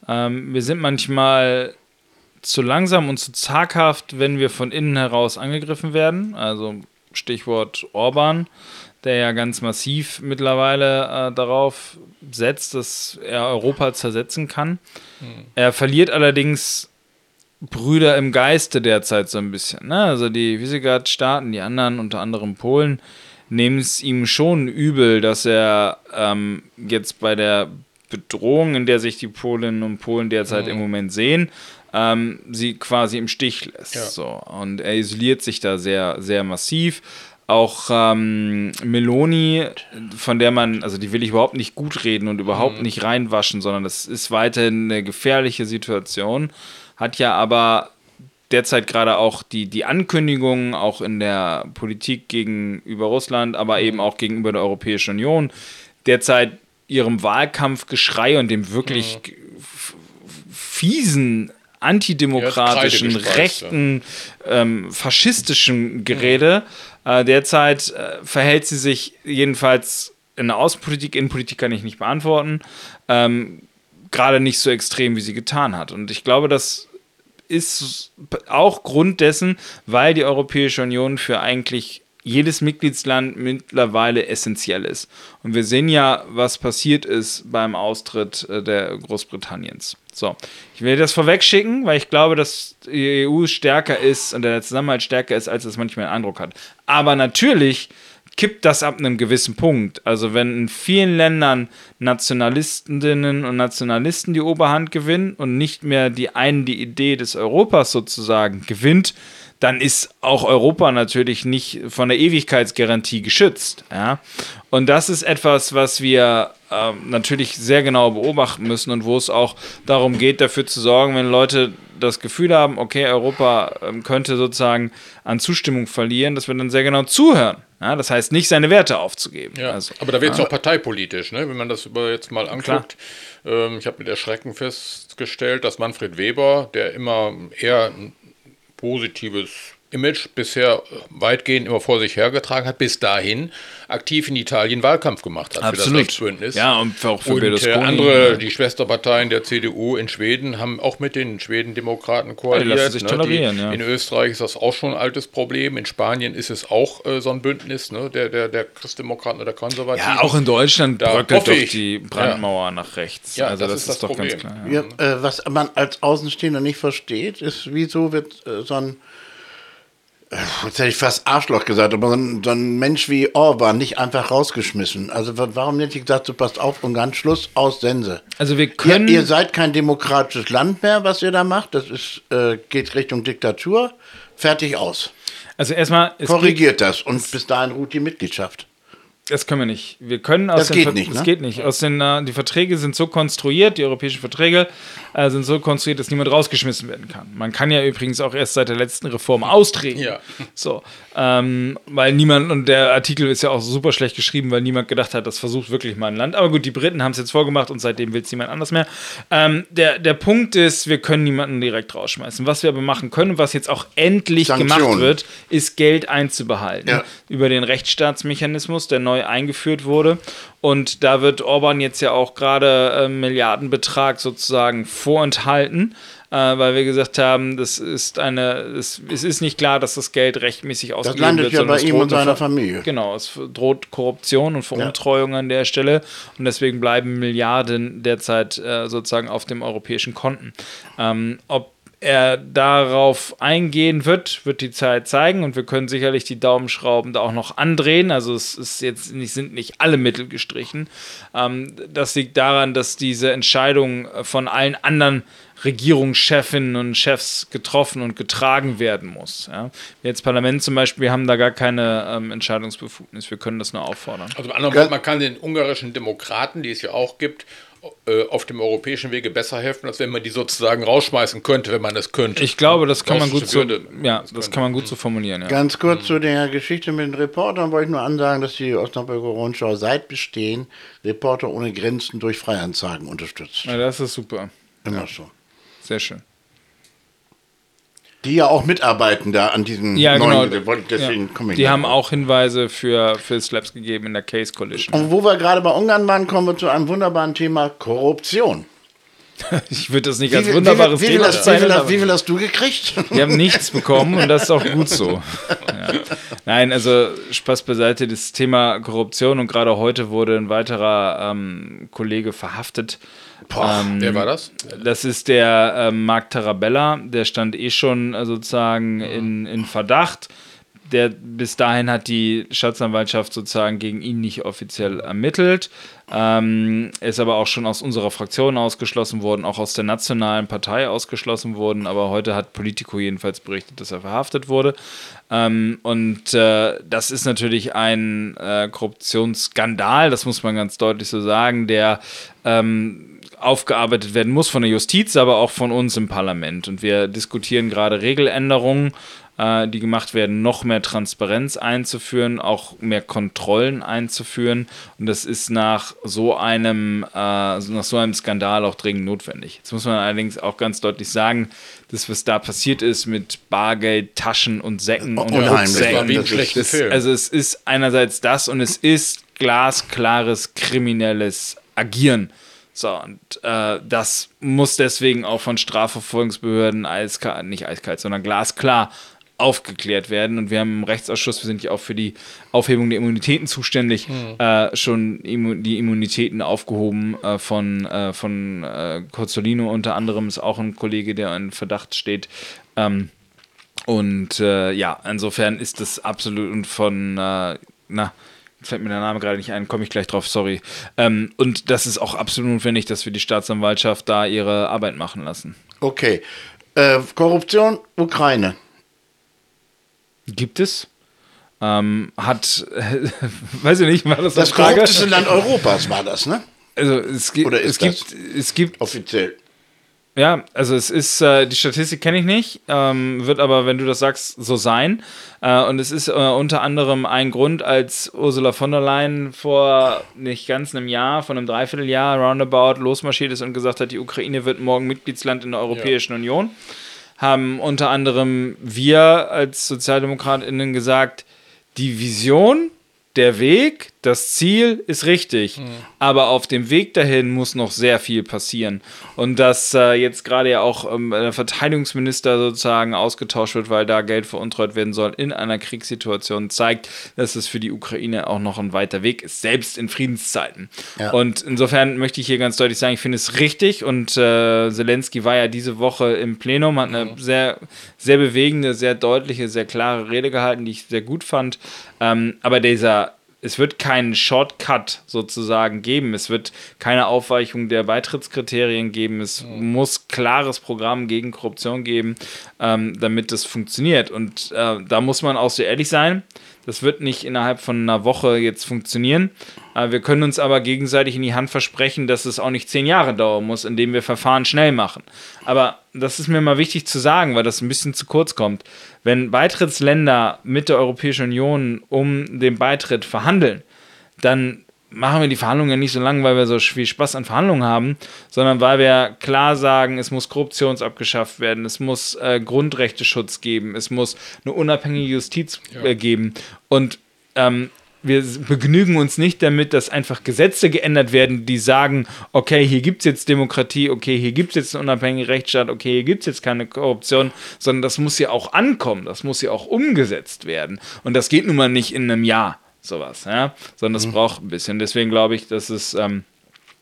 Speaker 3: Ähm, wir sind manchmal zu langsam und zu zaghaft, wenn wir von innen heraus angegriffen werden. Also Stichwort Orban, der ja ganz massiv mittlerweile äh, darauf setzt, dass er Europa zersetzen kann. Mhm. Er verliert allerdings Brüder im Geiste derzeit so ein bisschen. Ne? Also die Visegrad-Staaten, die anderen, unter anderem Polen, nehmen es ihm schon übel, dass er ähm, jetzt bei der Bedrohung, in der sich die Polinnen und Polen derzeit mhm. im Moment sehen, ähm, sie quasi im Stich lässt. Ja. So. Und er isoliert sich da sehr, sehr massiv. Auch ähm, Meloni, von der man, also die will ich überhaupt nicht gut reden und überhaupt mhm. nicht reinwaschen, sondern das ist weiterhin eine gefährliche Situation, hat ja aber derzeit gerade auch die, die Ankündigungen, auch in der Politik gegenüber Russland, aber eben auch gegenüber der Europäischen Union, derzeit ihrem Wahlkampfgeschrei und dem wirklich ja. fiesen antidemokratischen, rechten, ähm, faschistischen Gerede. Ja. Äh, derzeit äh, verhält sie sich jedenfalls in der Außenpolitik, Innenpolitik kann ich nicht beantworten, ähm, gerade nicht so extrem, wie sie getan hat. Und ich glaube, das ist auch Grund dessen, weil die Europäische Union für eigentlich jedes Mitgliedsland mittlerweile essentiell ist. Und wir sehen ja, was passiert ist beim Austritt äh, der Großbritanniens. So, ich will das vorweg schicken, weil ich glaube, dass die EU stärker ist und der Zusammenhalt stärker ist, als es manchmal den Eindruck hat. Aber natürlich kippt das ab einem gewissen Punkt. Also wenn in vielen Ländern Nationalistinnen und Nationalisten die Oberhand gewinnen und nicht mehr die einen die Idee des Europas sozusagen gewinnt, dann ist auch Europa natürlich nicht von der Ewigkeitsgarantie geschützt. Ja? Und das ist etwas, was wir äh, natürlich sehr genau beobachten müssen und wo es auch darum geht, dafür zu sorgen, wenn Leute das Gefühl haben, okay, Europa äh, könnte sozusagen an Zustimmung verlieren, dass wir dann sehr genau zuhören. Ja, das heißt, nicht seine Werte aufzugeben.
Speaker 1: Ja, also, aber da wird es ja. auch parteipolitisch, ne? wenn man das jetzt mal anguckt. Ähm, ich habe mit Erschrecken festgestellt, dass Manfred Weber, der immer eher positives Image bisher weitgehend immer vor sich hergetragen hat, bis dahin aktiv in Italien Wahlkampf gemacht hat
Speaker 3: Absolut. für das Rechtsbündnis.
Speaker 1: Ja, und auch für und äh, Berlusconi. andere, die Schwesterparteien der CDU in Schweden, haben auch mit den Schwedendemokraten koaliert. Ja,
Speaker 3: sich ne? tolerieren,
Speaker 1: die,
Speaker 3: ja.
Speaker 1: In Österreich ist das auch schon ein altes Problem. In Spanien ist es auch äh, so ein Bündnis, ne? der, der, der Christdemokraten oder Konservativen.
Speaker 3: Ja, auch in Deutschland da bröckelt doch die Brandmauer ja. nach rechts.
Speaker 1: Ja, also das, das ist, ist doch Problem. ganz
Speaker 2: klar. Ja. Äh, was man als Außenstehender nicht versteht, ist, wieso wird äh, so ein Jetzt hätte ich fast Arschloch gesagt, aber so ein, so ein, Mensch wie Orban nicht einfach rausgeschmissen. Also warum nicht gesagt, so passt auf und ganz Schluss aus Sense.
Speaker 3: Also wir können.
Speaker 2: Ihr, ihr seid kein demokratisches Land mehr, was ihr da macht. Das ist, äh, geht Richtung Diktatur. Fertig aus.
Speaker 3: Also erstmal.
Speaker 2: Korrigiert das und bis dahin ruht die Mitgliedschaft.
Speaker 3: Das können wir nicht. Wir können aus
Speaker 2: das geht nicht. Das
Speaker 3: ne? geht nicht. Aus den, uh, die Verträge sind so konstruiert, die europäischen Verträge äh, sind so konstruiert, dass niemand rausgeschmissen werden kann. Man kann ja übrigens auch erst seit der letzten Reform austreten.
Speaker 1: Ja.
Speaker 3: So, ähm, weil niemand und der Artikel ist ja auch super schlecht geschrieben, weil niemand gedacht hat, das versucht wirklich mal ein Land. Aber gut, die Briten haben es jetzt vorgemacht und seitdem will es niemand anders mehr. Ähm, der, der Punkt ist, wir können niemanden direkt rausschmeißen. Was wir aber machen können, was jetzt auch endlich Sanktionen. gemacht wird, ist Geld einzubehalten ja. über den Rechtsstaatsmechanismus, der neu neu eingeführt wurde. Und da wird Orban jetzt ja auch gerade äh, Milliardenbetrag sozusagen vorenthalten. Äh, weil wir gesagt haben, das ist eine, das, es ist nicht klar, dass das Geld rechtmäßig ausgegeben wird.
Speaker 2: Das landet ja bei ihm und seiner Familie.
Speaker 3: Genau, es droht Korruption und Veruntreuung ja. an der Stelle und deswegen bleiben Milliarden derzeit äh, sozusagen auf dem europäischen Konten. Ähm, ob er darauf eingehen wird, wird die Zeit zeigen und wir können sicherlich die Daumenschrauben da auch noch andrehen. Also es ist jetzt nicht, sind nicht alle Mittel gestrichen. Ähm, das liegt daran, dass diese Entscheidung von allen anderen Regierungschefinnen und Chefs getroffen und getragen werden muss. Ja. Wir als Parlament zum Beispiel haben da gar keine ähm, Entscheidungsbefugnis. Wir können das nur auffordern.
Speaker 1: Also, anderen man kann den ungarischen Demokraten, die es ja auch gibt, auf dem europäischen Wege besser helfen, als wenn man die sozusagen rausschmeißen könnte, wenn man es könnte.
Speaker 3: Ich glaube, das kann man gut so, ja, das kann man gut so formulieren. Ja.
Speaker 2: Ganz kurz mhm. zu der Geschichte mit den Reportern wollte ich nur ansagen, dass die Osnabrücker Rundschau seit Bestehen Reporter ohne Grenzen durch Freianzeigen unterstützt.
Speaker 3: Ja, das ist super.
Speaker 2: Immer ja. so.
Speaker 3: Sehr schön.
Speaker 2: Die ja auch mitarbeiten da an diesen
Speaker 3: Ja,
Speaker 2: neuen
Speaker 3: genau.
Speaker 2: Deswegen
Speaker 3: Ja. Die haben auch Hinweise für, für Slaps gegeben in der Case Collision.
Speaker 2: Und wo wir gerade bei Ungarn waren, kommen wir zu einem wunderbaren Thema Korruption.
Speaker 3: Ich würde das nicht
Speaker 2: Wie
Speaker 3: als wunderbares
Speaker 2: wie, wie, viel
Speaker 3: Thema
Speaker 2: hast, wie, viel, hast, wie du gekriegt?
Speaker 3: Wir haben nichts bekommen und das ist auch gut so. Ja. Nein, also Spaß beiseite, das Thema Korruption und gerade heute wurde ein weiterer ähm, Kollege verhaftet. Ähm,
Speaker 1: Wer war das?
Speaker 3: Das ist der ähm, Marc Tarabella, der stand eh schon äh, sozusagen in, in Verdacht. Der, bis dahin hat die Staatsanwaltschaft sozusagen gegen ihn nicht offiziell ermittelt. Ähm, ist aber auch schon aus unserer Fraktion ausgeschlossen worden, auch aus der nationalen Partei ausgeschlossen worden. Aber heute hat Politico jedenfalls berichtet, dass er verhaftet wurde. Ähm, und äh, das ist natürlich ein äh, Korruptionsskandal, das muss man ganz deutlich so sagen, der ähm, aufgearbeitet werden muss von der Justiz, aber auch von uns im Parlament. Und wir diskutieren gerade Regeländerungen, äh, die gemacht werden, noch mehr Transparenz einzuführen, auch mehr Kontrollen einzuführen. Und das ist nach so einem, äh, nach so einem Skandal auch dringend notwendig. Jetzt muss man allerdings auch ganz deutlich sagen, das, was da passiert ist mit Bargeld, Taschen und Säcken und. Rucksäcken,
Speaker 1: wie Film.
Speaker 3: also es ist einerseits das und es ist glasklares kriminelles Agieren. So, und äh, das muss deswegen auch von Strafverfolgungsbehörden eiskalt, nicht eiskalt, sondern glasklar aufgeklärt werden. Und wir haben im Rechtsausschuss, wir sind ja auch für die Aufhebung der Immunitäten zuständig, äh, schon immu die Immunitäten aufgehoben äh, von, äh, von äh, Cozzolino unter anderem, ist auch ein Kollege, der in Verdacht steht. Ähm, und äh, ja, insofern ist das absolut und von, äh, na, fällt mir der Name gerade nicht ein, komme ich gleich drauf, sorry. Ähm, und das ist auch absolut notwendig, dass wir die Staatsanwaltschaft da ihre Arbeit machen lassen.
Speaker 2: Okay. Äh, Korruption, Ukraine.
Speaker 3: Gibt es? Ähm, hat, weiß ich nicht, war das,
Speaker 2: Das korrupteste Land Europas war das, ne?
Speaker 3: Also es, gibt,
Speaker 2: Oder
Speaker 3: es
Speaker 2: ist
Speaker 3: gibt, es gibt
Speaker 2: Offiziell.
Speaker 3: Ja, also es ist, äh, die Statistik kenne ich nicht, ähm, wird aber, wenn du das sagst, so sein. Äh, und es ist äh, unter anderem ein Grund, als Ursula von der Leyen vor nicht ganz einem Jahr, von einem Dreivierteljahr roundabout losmarschiert ist und gesagt hat, die Ukraine wird morgen Mitgliedsland in der Europäischen Union, haben unter anderem wir als SozialdemokratInnen gesagt, die Vision, der Weg, das Ziel ist richtig, aber auf dem Weg dahin muss noch sehr viel passieren. Und dass äh, jetzt gerade ja auch ähm, der Verteidigungsminister sozusagen ausgetauscht wird, weil da Geld veruntreut werden soll in einer Kriegssituation, zeigt, dass es für die Ukraine auch noch ein weiter Weg ist, selbst in Friedenszeiten.
Speaker 2: Ja.
Speaker 3: Und insofern möchte ich hier ganz deutlich sagen, ich finde es richtig und äh, Zelensky war ja diese Woche im Plenum, hat eine sehr, sehr bewegende, sehr deutliche, sehr klare Rede gehalten, die ich sehr gut fand. Ähm, aber dieser es wird keinen Shortcut sozusagen geben. Es wird keine Aufweichung der Beitrittskriterien geben. Es muss klares Programm gegen Korruption geben, ähm, damit das funktioniert. Und äh, da muss man auch so ehrlich sein. Das wird nicht innerhalb von einer Woche jetzt funktionieren. Äh, wir können uns aber gegenseitig in die Hand versprechen, dass es auch nicht zehn Jahre dauern muss, indem wir Verfahren schnell machen. Aber das ist mir mal wichtig zu sagen, weil das ein bisschen zu kurz kommt. Wenn Beitrittsländer mit der Europäischen Union um den Beitritt verhandeln, dann machen wir die Verhandlungen ja nicht so lange, weil wir so viel Spaß an Verhandlungen haben, sondern weil wir klar sagen, es muss Korruption abgeschafft werden, es muss äh, Grundrechteschutz geben, es muss eine unabhängige Justiz äh, geben. Und ähm, wir begnügen uns nicht damit, dass einfach Gesetze geändert werden, die sagen, okay, hier gibt es jetzt Demokratie, okay, hier gibt es jetzt einen unabhängigen Rechtsstaat, okay, hier gibt es jetzt keine Korruption, sondern das muss ja auch ankommen, das muss ja auch umgesetzt werden. Und das geht nun mal nicht in einem Jahr, sowas, ja, sondern das braucht ein bisschen. Deswegen glaube ich, dass es ähm,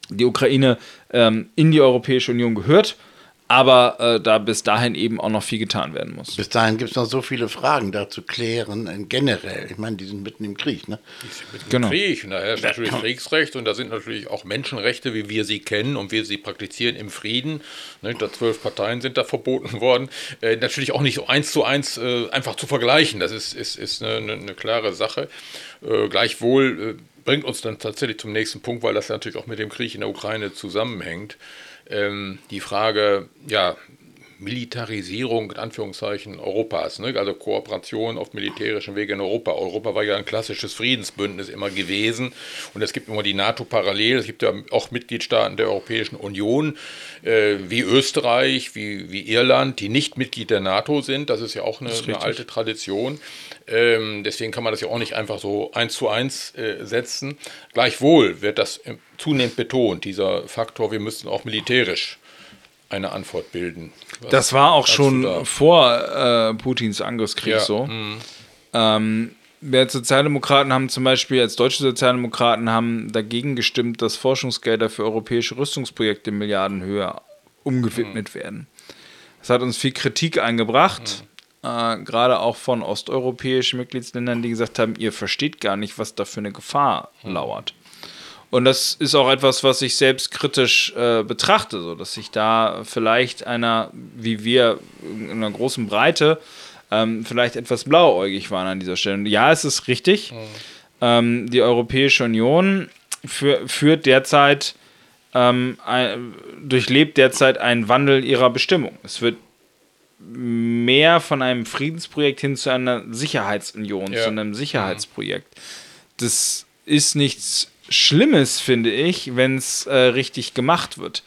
Speaker 3: die Ukraine ähm, in die Europäische Union gehört, aber äh, da bis dahin eben auch noch viel getan werden muss.
Speaker 2: Bis dahin gibt es noch so viele Fragen da zu klären, äh, generell. Ich meine, die sind mitten im Krieg, ne?
Speaker 3: Genau.
Speaker 1: Krieg. Und da herrscht natürlich Kriegsrecht und da sind natürlich auch Menschenrechte, wie wir sie kennen und wir sie praktizieren im Frieden. Ne, da zwölf Parteien sind da verboten worden. Äh, natürlich auch nicht so eins zu eins äh, einfach zu vergleichen. Das ist, ist, ist eine, eine, eine klare Sache. Äh, gleichwohl äh, bringt uns dann tatsächlich zum nächsten Punkt, weil das natürlich auch mit dem Krieg in der Ukraine zusammenhängt. Ähm, die Frage, ja, Militarisierung in Anführungszeichen Europas, ne? also Kooperation auf militärischem Wege in Europa. Europa war ja ein klassisches Friedensbündnis immer gewesen und es gibt immer die NATO parallel. Es gibt ja auch Mitgliedstaaten der Europäischen Union äh, wie Österreich, wie, wie Irland, die nicht Mitglied der NATO sind. Das ist ja auch eine, eine alte Tradition. Ähm, deswegen kann man das ja auch nicht einfach so eins zu eins äh, setzen. Gleichwohl wird das äh, zunehmend betont, dieser Faktor, wir müssen auch militärisch eine Antwort bilden.
Speaker 3: Was das war auch schon da? vor äh, Putins Angriffskrieg ja. so. Mhm. Ähm, wir Sozialdemokraten haben zum Beispiel, als deutsche Sozialdemokraten haben dagegen gestimmt, dass Forschungsgelder für europäische Rüstungsprojekte in Milliardenhöhe umgewidmet mhm. werden. Das hat uns viel Kritik eingebracht, mhm. Äh, gerade auch von osteuropäischen Mitgliedsländern, die gesagt haben, ihr versteht gar nicht, was da für eine Gefahr mhm. lauert. Und das ist auch etwas, was ich selbst kritisch äh, betrachte, so dass ich da vielleicht einer, wie wir in einer großen Breite, ähm, vielleicht etwas blauäugig waren an dieser Stelle. Und ja, es ist richtig. Mhm. Ähm, die Europäische Union für, führt derzeit, ähm, ein, durchlebt derzeit einen Wandel ihrer Bestimmung. Es wird mehr von einem Friedensprojekt hin zu einer Sicherheitsunion, ja. zu einem Sicherheitsprojekt. Das ist nichts Schlimmes, finde ich, wenn es äh, richtig gemacht wird.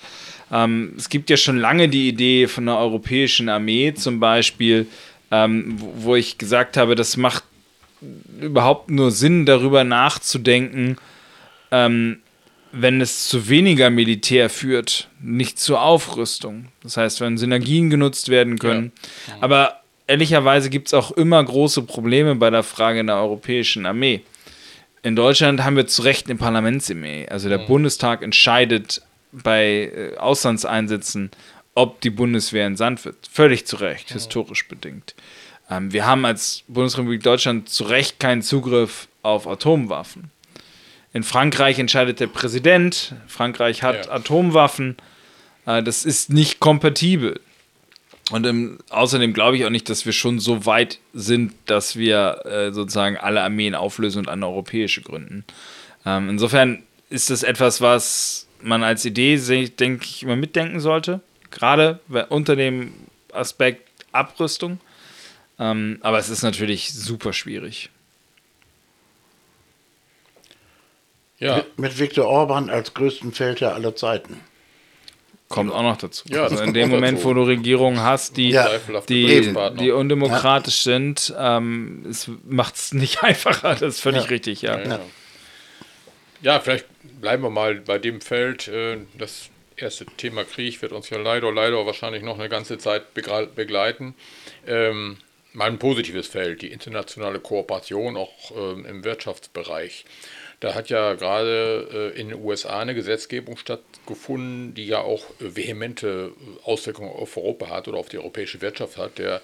Speaker 3: Ähm, es gibt ja schon lange die Idee von einer europäischen Armee zum Beispiel, ähm, wo, wo, ich gesagt habe, das macht überhaupt nur Sinn, darüber nachzudenken, ähm, wenn es zu weniger Militär führt, nicht zur Aufrüstung. Das heißt, wenn Synergien genutzt werden können. Ja. Aber ehrlicherweise gibt es auch immer große Probleme bei der Frage einer europäischen Armee in Deutschland haben wir zu Recht eine Parlamentsarmee. Also der mhm. Bundestag entscheidet bei äh, Auslandseinsätzen, ob die Bundeswehr entsandt wird. Völlig zu Recht, mhm. historisch bedingt. Ähm, wir haben als Bundesrepublik Deutschland zu Recht keinen Zugriff auf Atomwaffen. In Frankreich entscheidet der Präsident. Frankreich hat ja. Atomwaffen. Äh, das ist nicht kompatibel. Und ähm, außerdem glaube ich auch nicht, dass wir schon so weit sind, dass wir äh, sozusagen alle Armeen auflösen und eine europäische gründen. Ähm, insofern ist das etwas, was man als Idee, denke ich, immer mitdenken sollte. Gerade unter dem Aspekt Abrüstung. Ähm, aber es ist natürlich super schwierig.
Speaker 2: Ja. Mit Viktor Orban als größten Feldherr aller Zeiten.
Speaker 3: Kommt auch noch dazu. Ja, also in dem Moment, dazu. wo du Regierungen hast, die, ja. die, die undemokratisch ja. sind, ähm, macht es nicht einfacher. Das ist völlig richtig, ja.
Speaker 1: ja. vielleicht bleiben wir mal bei dem Feld. Äh, das erste Thema Krieg wird uns ja leider, leider wahrscheinlich noch eine ganze Zeit begleiten. Ähm, mal ein positives Feld, die internationale Kooperation auch ähm, im Wirtschaftsbereich. Da hat ja gerade äh, in den USA eine Gesetzgebung stattgefunden, die ja auch vehemente Auswirkungen auf Europa hat oder auf die europäische Wirtschaft hat. Der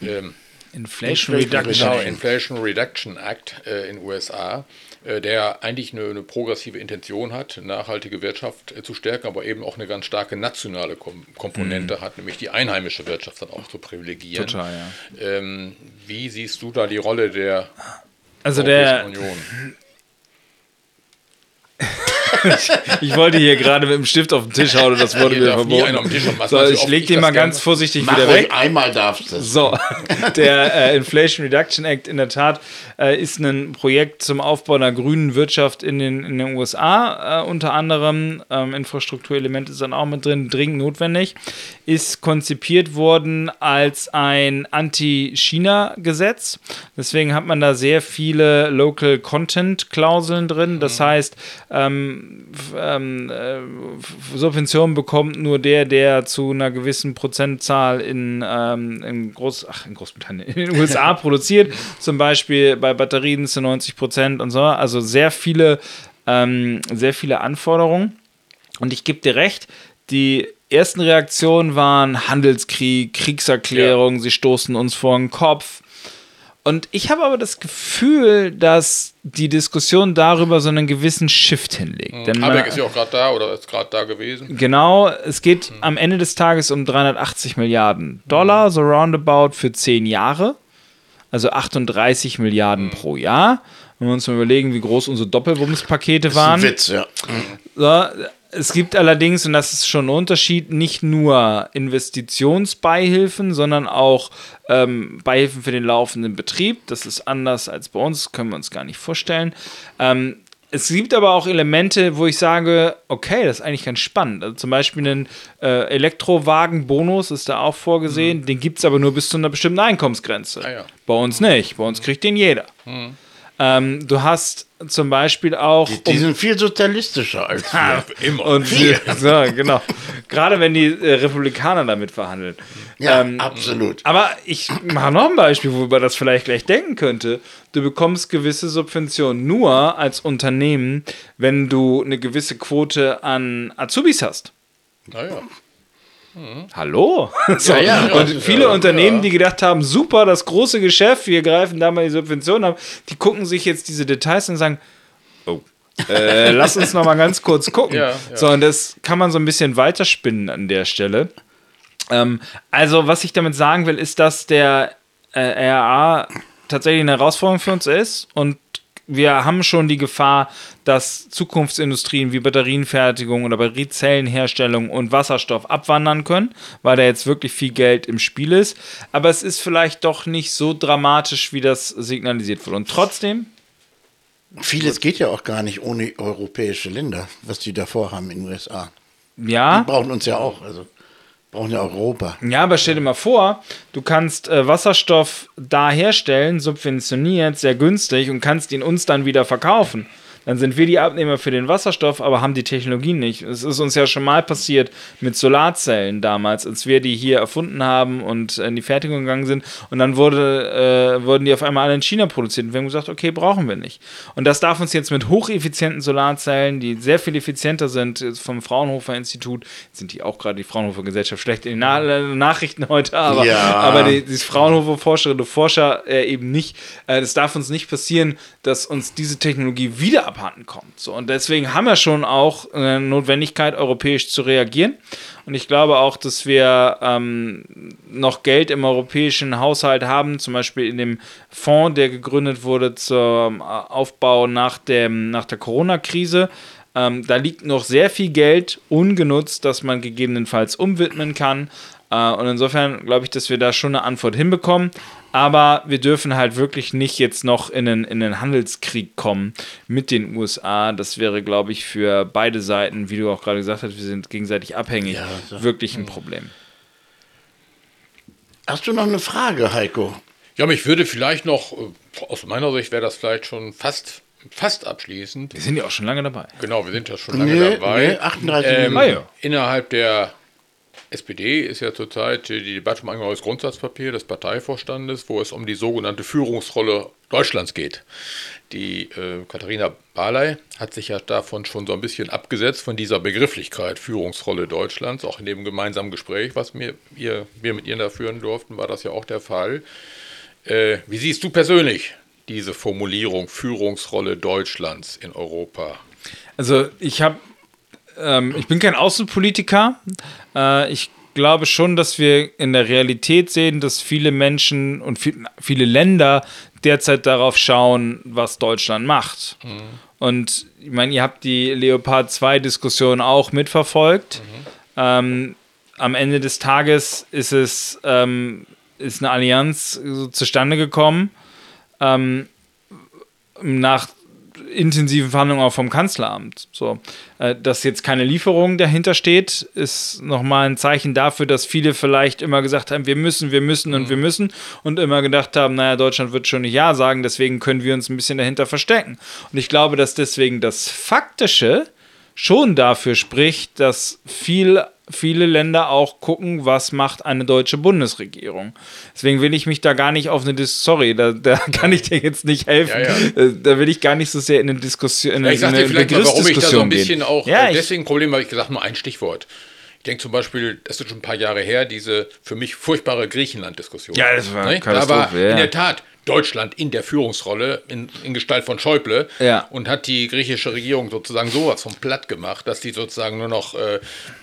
Speaker 3: ähm, Inflation, Reduction,
Speaker 1: genau, Inflation Reduction Act äh, in den USA, äh, der eigentlich eine, eine, progressive Intention hat, nachhaltige Wirtschaft äh, zu stärken, aber eben auch eine ganz starke nationale Kom Komponente mhm. hat, nämlich die einheimische Wirtschaft dann auch zu privilegieren. Total, ja. Ähm, wie siehst du da die Rolle der
Speaker 3: also der, Union? Ich wollte hier gerade mit dem Stift auf den Tisch hauen und das wurde mir verboten. So, ich lege den mal ganz vorsichtig wieder weg.
Speaker 2: Einmal darfst du.
Speaker 3: So, der äh, Inflation Reduction Act in der Tat äh, ist ein Projekt zum Aufbau einer grünen Wirtschaft in den, in den USA äh, unter anderem. Ähm, Infrastrukturelemente sind auch mit drin, dringend notwendig. Ist konzipiert worden als ein Anti-China-Gesetz. Deswegen hat man da sehr viele Local Content-Klauseln drin. Das mhm. heißt, ähm, ähm, äh, Subventionen bekommt nur der, der zu einer gewissen Prozentzahl in, ähm, in, Groß, ach, in Großbritannien, in den USA produziert. Zum Beispiel bei Batterien zu 90 Prozent und so. Also sehr viele, ähm, sehr viele Anforderungen. Und ich gebe dir recht, die ersten Reaktionen waren Handelskrieg, Kriegserklärung, ja. sie stoßen uns vor den Kopf. Und ich habe aber das Gefühl, dass die Diskussion darüber so einen gewissen Shift hinlegt. Mhm.
Speaker 1: Denn Habeck ist ja auch gerade da oder ist gerade da gewesen.
Speaker 3: Genau, es geht mhm. am Ende des Tages um 380 Milliarden Dollar, so roundabout für zehn Jahre. Also 38 Milliarden mhm. pro Jahr. Wenn wir uns mal überlegen, wie groß unsere Doppelwumms-Pakete waren.
Speaker 2: Das ist ein Witz, ja.
Speaker 3: So, Es gibt allerdings, und das ist schon ein Unterschied, nicht nur Investitionsbeihilfen, sondern auch ähm, Beihilfen für den laufenden Betrieb. Das ist anders als bei uns, können wir uns gar nicht vorstellen. Ähm, es gibt aber auch Elemente, wo ich sage, okay, das ist eigentlich ganz spannend. Also zum Beispiel einen äh, Elektrowagen-Bonus ist da auch vorgesehen. Mhm. Den gibt es aber nur bis zu einer bestimmten Einkommensgrenze.
Speaker 1: Ah, ja.
Speaker 3: Bei uns nicht. Bei uns kriegt den jeder.
Speaker 1: Mhm.
Speaker 3: Ähm, du hast zum Beispiel auch.
Speaker 2: Die, die sind viel sozialistischer als wir.
Speaker 1: Immer.
Speaker 3: Und so, genau. Gerade wenn die äh, Republikaner damit verhandeln.
Speaker 2: Ja,
Speaker 3: Ähm,
Speaker 2: absolut.
Speaker 3: Aber ich mache noch ein Beispiel, wo man das vielleicht gleich denken könnte. Du bekommst gewisse Subventionen nur als Unternehmen, wenn du eine gewisse Quote an Azubis hast.
Speaker 1: Naja.
Speaker 3: Hallo? So.
Speaker 2: ja, ja.
Speaker 3: und viele Unternehmen, die gedacht haben, super, das große Geschäft, wir greifen da mal die Subventionen ab, die gucken sich jetzt diese Details und sagen, oh, äh, lass uns noch mal ganz kurz gucken.
Speaker 1: Ja, ja.
Speaker 3: So, und das kann man so ein bisschen weiterspinnen an der Stelle. Ähm, also, was ich damit sagen will, ist, dass der äh, RA tatsächlich eine Herausforderung für uns ist und wir haben schon die Gefahr, dass Zukunftsindustrien wie Batterienfertigung oder Batteriezellenherstellung und Wasserstoff abwandern können, weil da jetzt wirklich viel Geld im Spiel ist. Aber es ist vielleicht doch nicht so dramatisch, wie das signalisiert wird. Und trotzdem,
Speaker 2: Vieles geht ja auch gar nicht ohne europäische Länder, was die davor haben in den USA.
Speaker 3: ja.
Speaker 2: Die brauchen uns ja auch. Also brauchen ja Europa.
Speaker 3: Ja, aber stell dir mal vor, du kannst äh, Wasserstoff da herstellen, subventioniert, sehr günstig und kannst ihn uns dann wieder verkaufen. Dann sind wir die Abnehmer für den Wasserstoff, aber haben die Technologie nicht. Es ist uns ja schon mal passiert mit Solarzellen damals, als wir die hier erfunden haben und in die Fertigung gegangen sind. Und dann wurde, äh, wurden die auf einmal alle in China produziert. Und wir haben gesagt, okay, brauchen wir nicht. Und das darf uns jetzt mit hocheffizienten Solarzellen, die sehr viel effizienter sind, vom Fraunhofer Institut, sind die auch gerade die Fraunhofer Gesellschaft schlecht in den Na Nachrichten heute, aber,
Speaker 2: Ja.
Speaker 3: aber die, die Fraunhofer Forscherinnen und Forscher äh, eben nicht. Äh, das darf uns nicht passieren, dass uns diese Technologie wieder abhanden kommt. So, und deswegen haben wir schon auch eine Notwendigkeit, europäisch zu reagieren. Und ich glaube auch, dass wir ähm, noch Geld im europäischen Haushalt haben, zum Beispiel in dem Fonds, der gegründet wurde zum äh, Aufbau nach, dem, nach der Corona-Krise. Ähm, da liegt noch sehr viel Geld ungenutzt, das man gegebenenfalls umwidmen kann. Äh, und insofern glaube ich, dass wir da schon eine Antwort hinbekommen. Aber wir dürfen halt wirklich nicht jetzt noch in einen, in einen Handelskrieg kommen mit den USA. Das wäre, glaube ich, für beide Seiten, wie du auch gerade gesagt hast, wir sind gegenseitig abhängig,
Speaker 2: Ja, so.
Speaker 3: wirklich ein Problem.
Speaker 2: Hast du noch eine Frage, Heiko?
Speaker 1: Ja, mich würde vielleicht noch, äh, aus meiner Sicht wäre das vielleicht schon fast, fast abschließend.
Speaker 3: Wir sind ja auch schon lange dabei.
Speaker 1: Genau, wir sind ja schon lange
Speaker 2: Nee,
Speaker 1: dabei.
Speaker 2: nee, 38
Speaker 1: ähm,
Speaker 2: Minuten.
Speaker 3: Ah, ja.
Speaker 1: Innerhalb der SPD ist ja zurzeit die Debatte um ein neues Grundsatzpapier des Parteivorstandes, wo es um die sogenannte Führungsrolle Deutschlands geht. Die äh, Katharina Barley hat sich ja davon schon so ein bisschen abgesetzt, von dieser Begrifflichkeit Führungsrolle Deutschlands. Auch in dem gemeinsamen Gespräch, was wir, wir, wir mit ihr da führen durften, war das ja auch der Fall. Äh, wie siehst du persönlich diese Formulierung Führungsrolle Deutschlands in Europa?
Speaker 3: Also ich habe, ähm, ich bin kein Außenpolitiker. Äh, ich glaube schon, dass wir in der Realität sehen, dass viele Menschen und viel, viele Länder derzeit darauf schauen, was Deutschland macht. Und ich meine, ihr habt die Leopard 2 Diskussion auch mitverfolgt. Ähm, am Ende des Tages ist es ähm, ist eine Allianz so zustande gekommen. Ähm, nach intensiven Verhandlungen auch vom Kanzleramt. So, äh, dass jetzt keine Lieferung dahinter steht, ist nochmal ein Zeichen dafür, dass viele vielleicht immer gesagt haben, wir müssen, wir müssen und wir müssen und immer gedacht haben, naja, Deutschland wird schon nicht Ja sagen, deswegen können wir uns ein bisschen dahinter verstecken. Und ich glaube, dass deswegen das Faktische schon dafür spricht, dass viel, viele Länder auch gucken, was macht eine deutsche Bundesregierung. Deswegen will ich mich da gar nicht auf eine Dis sorry, da, da kann ich dir jetzt nicht helfen.
Speaker 1: Ja,
Speaker 3: Äh, Da will ich gar nicht so sehr in eine Diskussion, in
Speaker 1: Ja,
Speaker 3: eine,
Speaker 1: ich sag dir vielleicht mal, warum ich da so ein bisschen
Speaker 3: gehen.
Speaker 1: auch,
Speaker 3: Ja,
Speaker 1: äh, deswegen Problem habe ich gesagt, nur ein Stichwort. Ich denke zum Beispiel, das ist schon ein paar Jahre her, diese für mich furchtbare Griechenland-Diskussion.
Speaker 3: Ja, das war
Speaker 1: Ne? Da war
Speaker 3: ja.
Speaker 1: in der Tat Deutschland in der Führungsrolle in, in Gestalt von Schäuble
Speaker 3: Ja.
Speaker 1: und hat die griechische Regierung sozusagen sowas von platt gemacht, dass die sozusagen nur noch äh,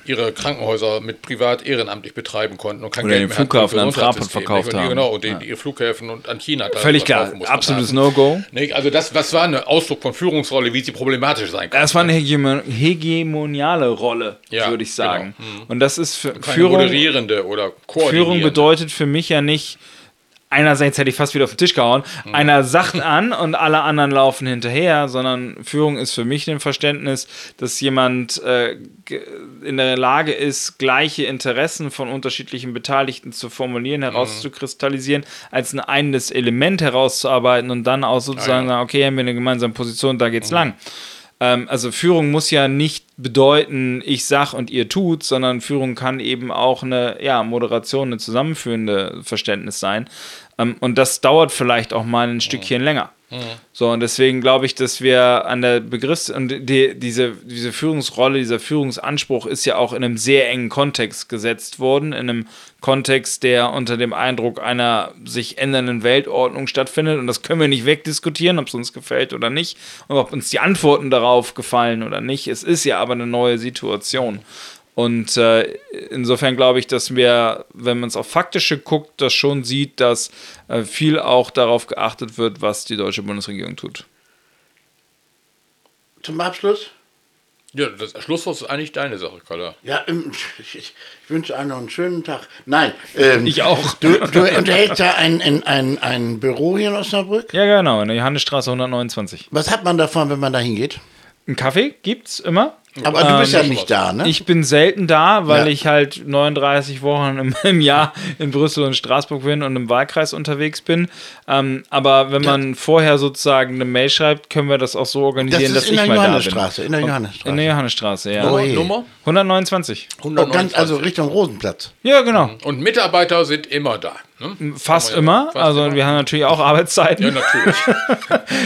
Speaker 1: ihre Krankenhäuser mit privat ehrenamtlich betreiben konnten und kein
Speaker 3: Oder
Speaker 1: Geld
Speaker 3: den
Speaker 1: mehr
Speaker 3: Flughafen an Fraport verkauft haben.
Speaker 1: Genau, und den, ihre Flughäfen und an China.
Speaker 3: Völlig klar, absolutes No-Go.
Speaker 1: Also das, das war ein Ausdruck von Führungsrolle, wie sie problematisch sein kann.
Speaker 3: Das war eine Hegemo hegemoniale Rolle,
Speaker 1: Ja,
Speaker 3: würde ich sagen.
Speaker 1: genau.
Speaker 3: Und das ist für Führung.
Speaker 1: moderierende oder koordinierende.
Speaker 3: Führung bedeutet für mich ja nicht, einerseits hätte ich fast wieder auf den Tisch gehauen,
Speaker 1: Mhm.
Speaker 3: einer sagt an und alle anderen laufen hinterher, sondern Führung ist für mich ein Verständnis, dass jemand äh, in der Lage ist, gleiche Interessen von unterschiedlichen Beteiligten zu formulieren, herauszukristallisieren, als ein einendes Element herauszuarbeiten und dann auch sozusagen
Speaker 1: Ah, ja.
Speaker 3: sagen, okay, haben wir eine gemeinsame Position, da geht's lang. Ähm, also Führung muss ja nicht bedeuten, ich sag und ihr tut, sondern Führung kann eben auch eine ja, Moderation, eine zusammenführende Verständnis sein. Ähm, und das dauert vielleicht auch mal ein Stückchen länger. So, und deswegen glaube ich, dass wir an der Begriffs- und die, diese, diese Führungsrolle, dieser Führungsanspruch ist ja auch in einem sehr engen Kontext gesetzt worden, in einem Kontext, der unter dem Eindruck einer sich ändernden Weltordnung stattfindet. Und das können wir nicht wegdiskutieren, ob es uns gefällt oder nicht, und ob uns die Antworten darauf gefallen oder nicht. Es ist ja aber eine neue Situation. Und äh, insofern glaube ich, dass wir, wenn man es auf faktische guckt, das schon sieht, dass äh, viel auch darauf geachtet wird, was die deutsche Bundesregierung tut.
Speaker 2: Zum Abschluss?
Speaker 1: Ja, das Schlusswort ist eigentlich deine Sache, Kalle.
Speaker 2: Ja, ähm, ich, ich wünsche allen noch einen schönen Tag. Nein, ähm,
Speaker 3: Ich auch.
Speaker 2: Du, du unterhältst ja ein, ein, ein, ein Büro hier in Osnabrück.
Speaker 3: Ja, genau, in der Johannesstraße 129.
Speaker 2: Was hat man davon, wenn man da hingeht?
Speaker 3: Ein Kaffee gibt's immer.
Speaker 2: Aber du bist ja
Speaker 1: Ähm,
Speaker 2: nicht da, ne?
Speaker 3: Ich bin selten da, weil
Speaker 2: Ja.
Speaker 3: ich halt 39 Wochen im, im Jahr in Brüssel und Straßburg bin und im Wahlkreis unterwegs bin. Ähm, aber wenn man vorher sozusagen eine Mail schreibt, können wir das auch so
Speaker 2: das
Speaker 3: organisieren,
Speaker 2: ist
Speaker 3: dass
Speaker 2: in
Speaker 3: ich
Speaker 2: der
Speaker 3: mal da bin.
Speaker 2: Johannesstraße. In der
Speaker 3: In
Speaker 2: Johannesstraße.
Speaker 3: der Johannesstraße, ja.
Speaker 2: Oh.
Speaker 1: Nummer?
Speaker 3: 129.
Speaker 2: Oh, ganz, also Richtung Rosenplatz.
Speaker 3: Ja, genau.
Speaker 1: Und Mitarbeiter sind immer da. Ne?
Speaker 3: Fast
Speaker 1: Kann man ja-
Speaker 3: immer.
Speaker 1: fast
Speaker 3: also
Speaker 1: immer.
Speaker 3: wir haben natürlich auch Arbeitszeiten.
Speaker 1: Ja, natürlich.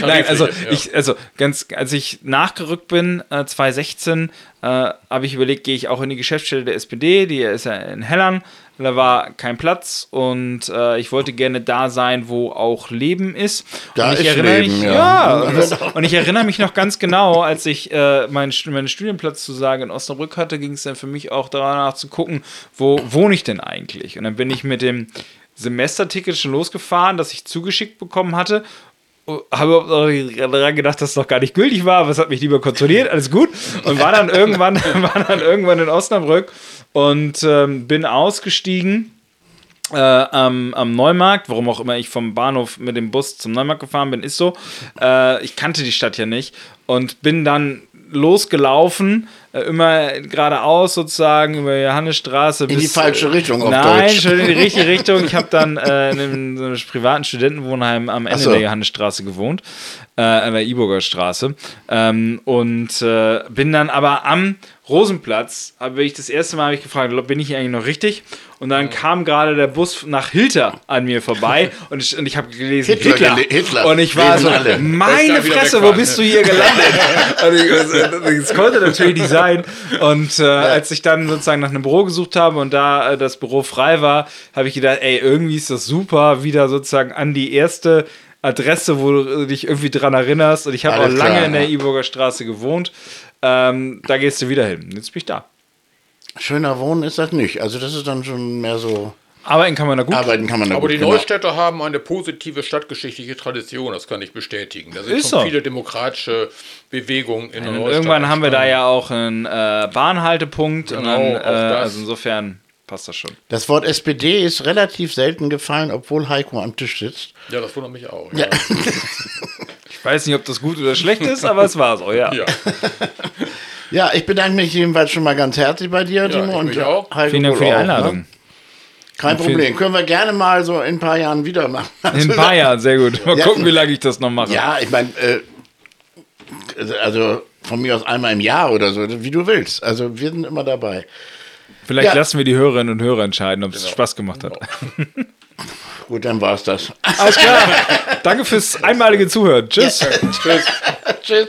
Speaker 3: Nein, also
Speaker 1: ja.
Speaker 3: ich, also ganz, als ich nachgerückt bin, äh, 2016, äh, habe ich überlegt, gehe ich auch in die Geschäftsstelle der SPD, die ist ja in Hellern. Da war kein Platz und äh, ich wollte gerne da sein, wo auch Leben ist.
Speaker 2: Da
Speaker 3: und ich
Speaker 2: ist
Speaker 3: erinnere
Speaker 2: Leben,
Speaker 3: mich,
Speaker 2: ja.
Speaker 3: ja. und, das, und ich erinnere mich noch ganz genau, als ich äh, meinen, Stu- meinen Studienplatz zu sagen in Osnabrück hatte, ging es dann für mich auch danach zu gucken, wo wohne ich denn eigentlich? Und dann bin ich mit dem Semesterticket schon losgefahren, das ich zugeschickt bekommen hatte habe überhaupt noch daran gedacht, dass es noch gar nicht gültig war, aber es hat mich lieber kontrolliert, alles gut. Und war dann irgendwann, war dann irgendwann in Osnabrück und ähm, bin ausgestiegen äh, am, am Neumarkt, warum auch immer ich vom Bahnhof mit dem Bus zum Neumarkt gefahren bin, ist so. Äh, ich kannte die Stadt ja nicht und bin dann losgelaufen, immer geradeaus sozusagen über die Johannesstraße.
Speaker 2: In die falsche Richtung auf
Speaker 3: Nein,
Speaker 2: Deutsch.
Speaker 3: schon in die richtige Richtung. Ich habe dann äh, in einem, so einem privaten Studentenwohnheim am Ende
Speaker 2: so.
Speaker 3: der Johannesstraße gewohnt, äh, an der Iburger Straße. Ähm, und äh, bin dann aber am Rosenplatz, habe ich das erste Mal ich gefragt, bin ich hier eigentlich noch richtig? Und dann kam gerade der Bus nach Hilter an mir vorbei und ich, und ich habe gelesen
Speaker 2: Hitler
Speaker 3: Hitler.
Speaker 2: Hitler.
Speaker 3: Und ich war so,
Speaker 2: alle.
Speaker 3: Meine Fresse, wo bist
Speaker 1: ne?
Speaker 3: du hier gelandet? und ich, das konnte natürlich nicht sein. Und äh, als ich dann sozusagen nach einem Büro gesucht habe und da äh, das Büro frei war, habe ich gedacht, ey, irgendwie ist das super, wieder sozusagen an die erste Adresse, wo du dich irgendwie dran erinnerst. Und ich habe auch lange
Speaker 2: klar,
Speaker 3: in der. Iburger Straße gewohnt. Ähm, da gehst du wieder hin. Jetzt bin ich da.
Speaker 2: Schöner Wohnen ist das nicht. Also das ist dann schon mehr so.
Speaker 3: Arbeiten kann man da gut.
Speaker 2: Arbeiten kann man da
Speaker 1: Aber
Speaker 2: gut,
Speaker 1: die
Speaker 2: genau.
Speaker 1: Neustädter haben eine positive stadtgeschichtliche Tradition, das kann ich bestätigen. Da sind
Speaker 3: Ist
Speaker 1: schon
Speaker 3: so.
Speaker 1: viele demokratische Bewegungen in der
Speaker 3: und
Speaker 1: Neustadt.
Speaker 3: irgendwann haben wir da ja auch einen äh, Bahnhaltepunkt. und dann,
Speaker 1: Genau,
Speaker 3: äh,
Speaker 1: auch
Speaker 3: also insofern passt das schon.
Speaker 2: Das Wort SPD ist relativ selten gefallen, obwohl Heiko am Tisch sitzt.
Speaker 1: Ja, das wundert mich auch. Ja.
Speaker 3: Ich weiß nicht, ob das gut oder schlecht ist, aber es war so, ja.
Speaker 1: ja.
Speaker 2: Ja, ich bedanke mich jedenfalls schon mal ganz herzlich bei dir, Timo.
Speaker 1: ich
Speaker 2: und
Speaker 1: mich auch.
Speaker 2: Heiko
Speaker 3: Vielen Dank für die
Speaker 2: auch,
Speaker 3: Einladung.
Speaker 2: Ne? Kein Problem. Können wir gerne mal so in ein paar Jahren wieder machen.
Speaker 3: In ein paar Jahren, sehr gut. Mal
Speaker 2: Ja.
Speaker 3: gucken, wie lange ich das noch mache.
Speaker 2: Ja, ich meine, äh, also von mir aus einmal im Jahr oder so, wie du willst. Also wir sind immer dabei.
Speaker 3: Vielleicht
Speaker 2: Ja.
Speaker 3: lassen wir die Hörerinnen und Hörer entscheiden, ob es Spaß gemacht hat.
Speaker 2: Gut, dann war's das.
Speaker 3: Alles klar. Danke fürs einmalige Zuhören. Tschüss.
Speaker 1: Tschüss.
Speaker 2: Tschüss.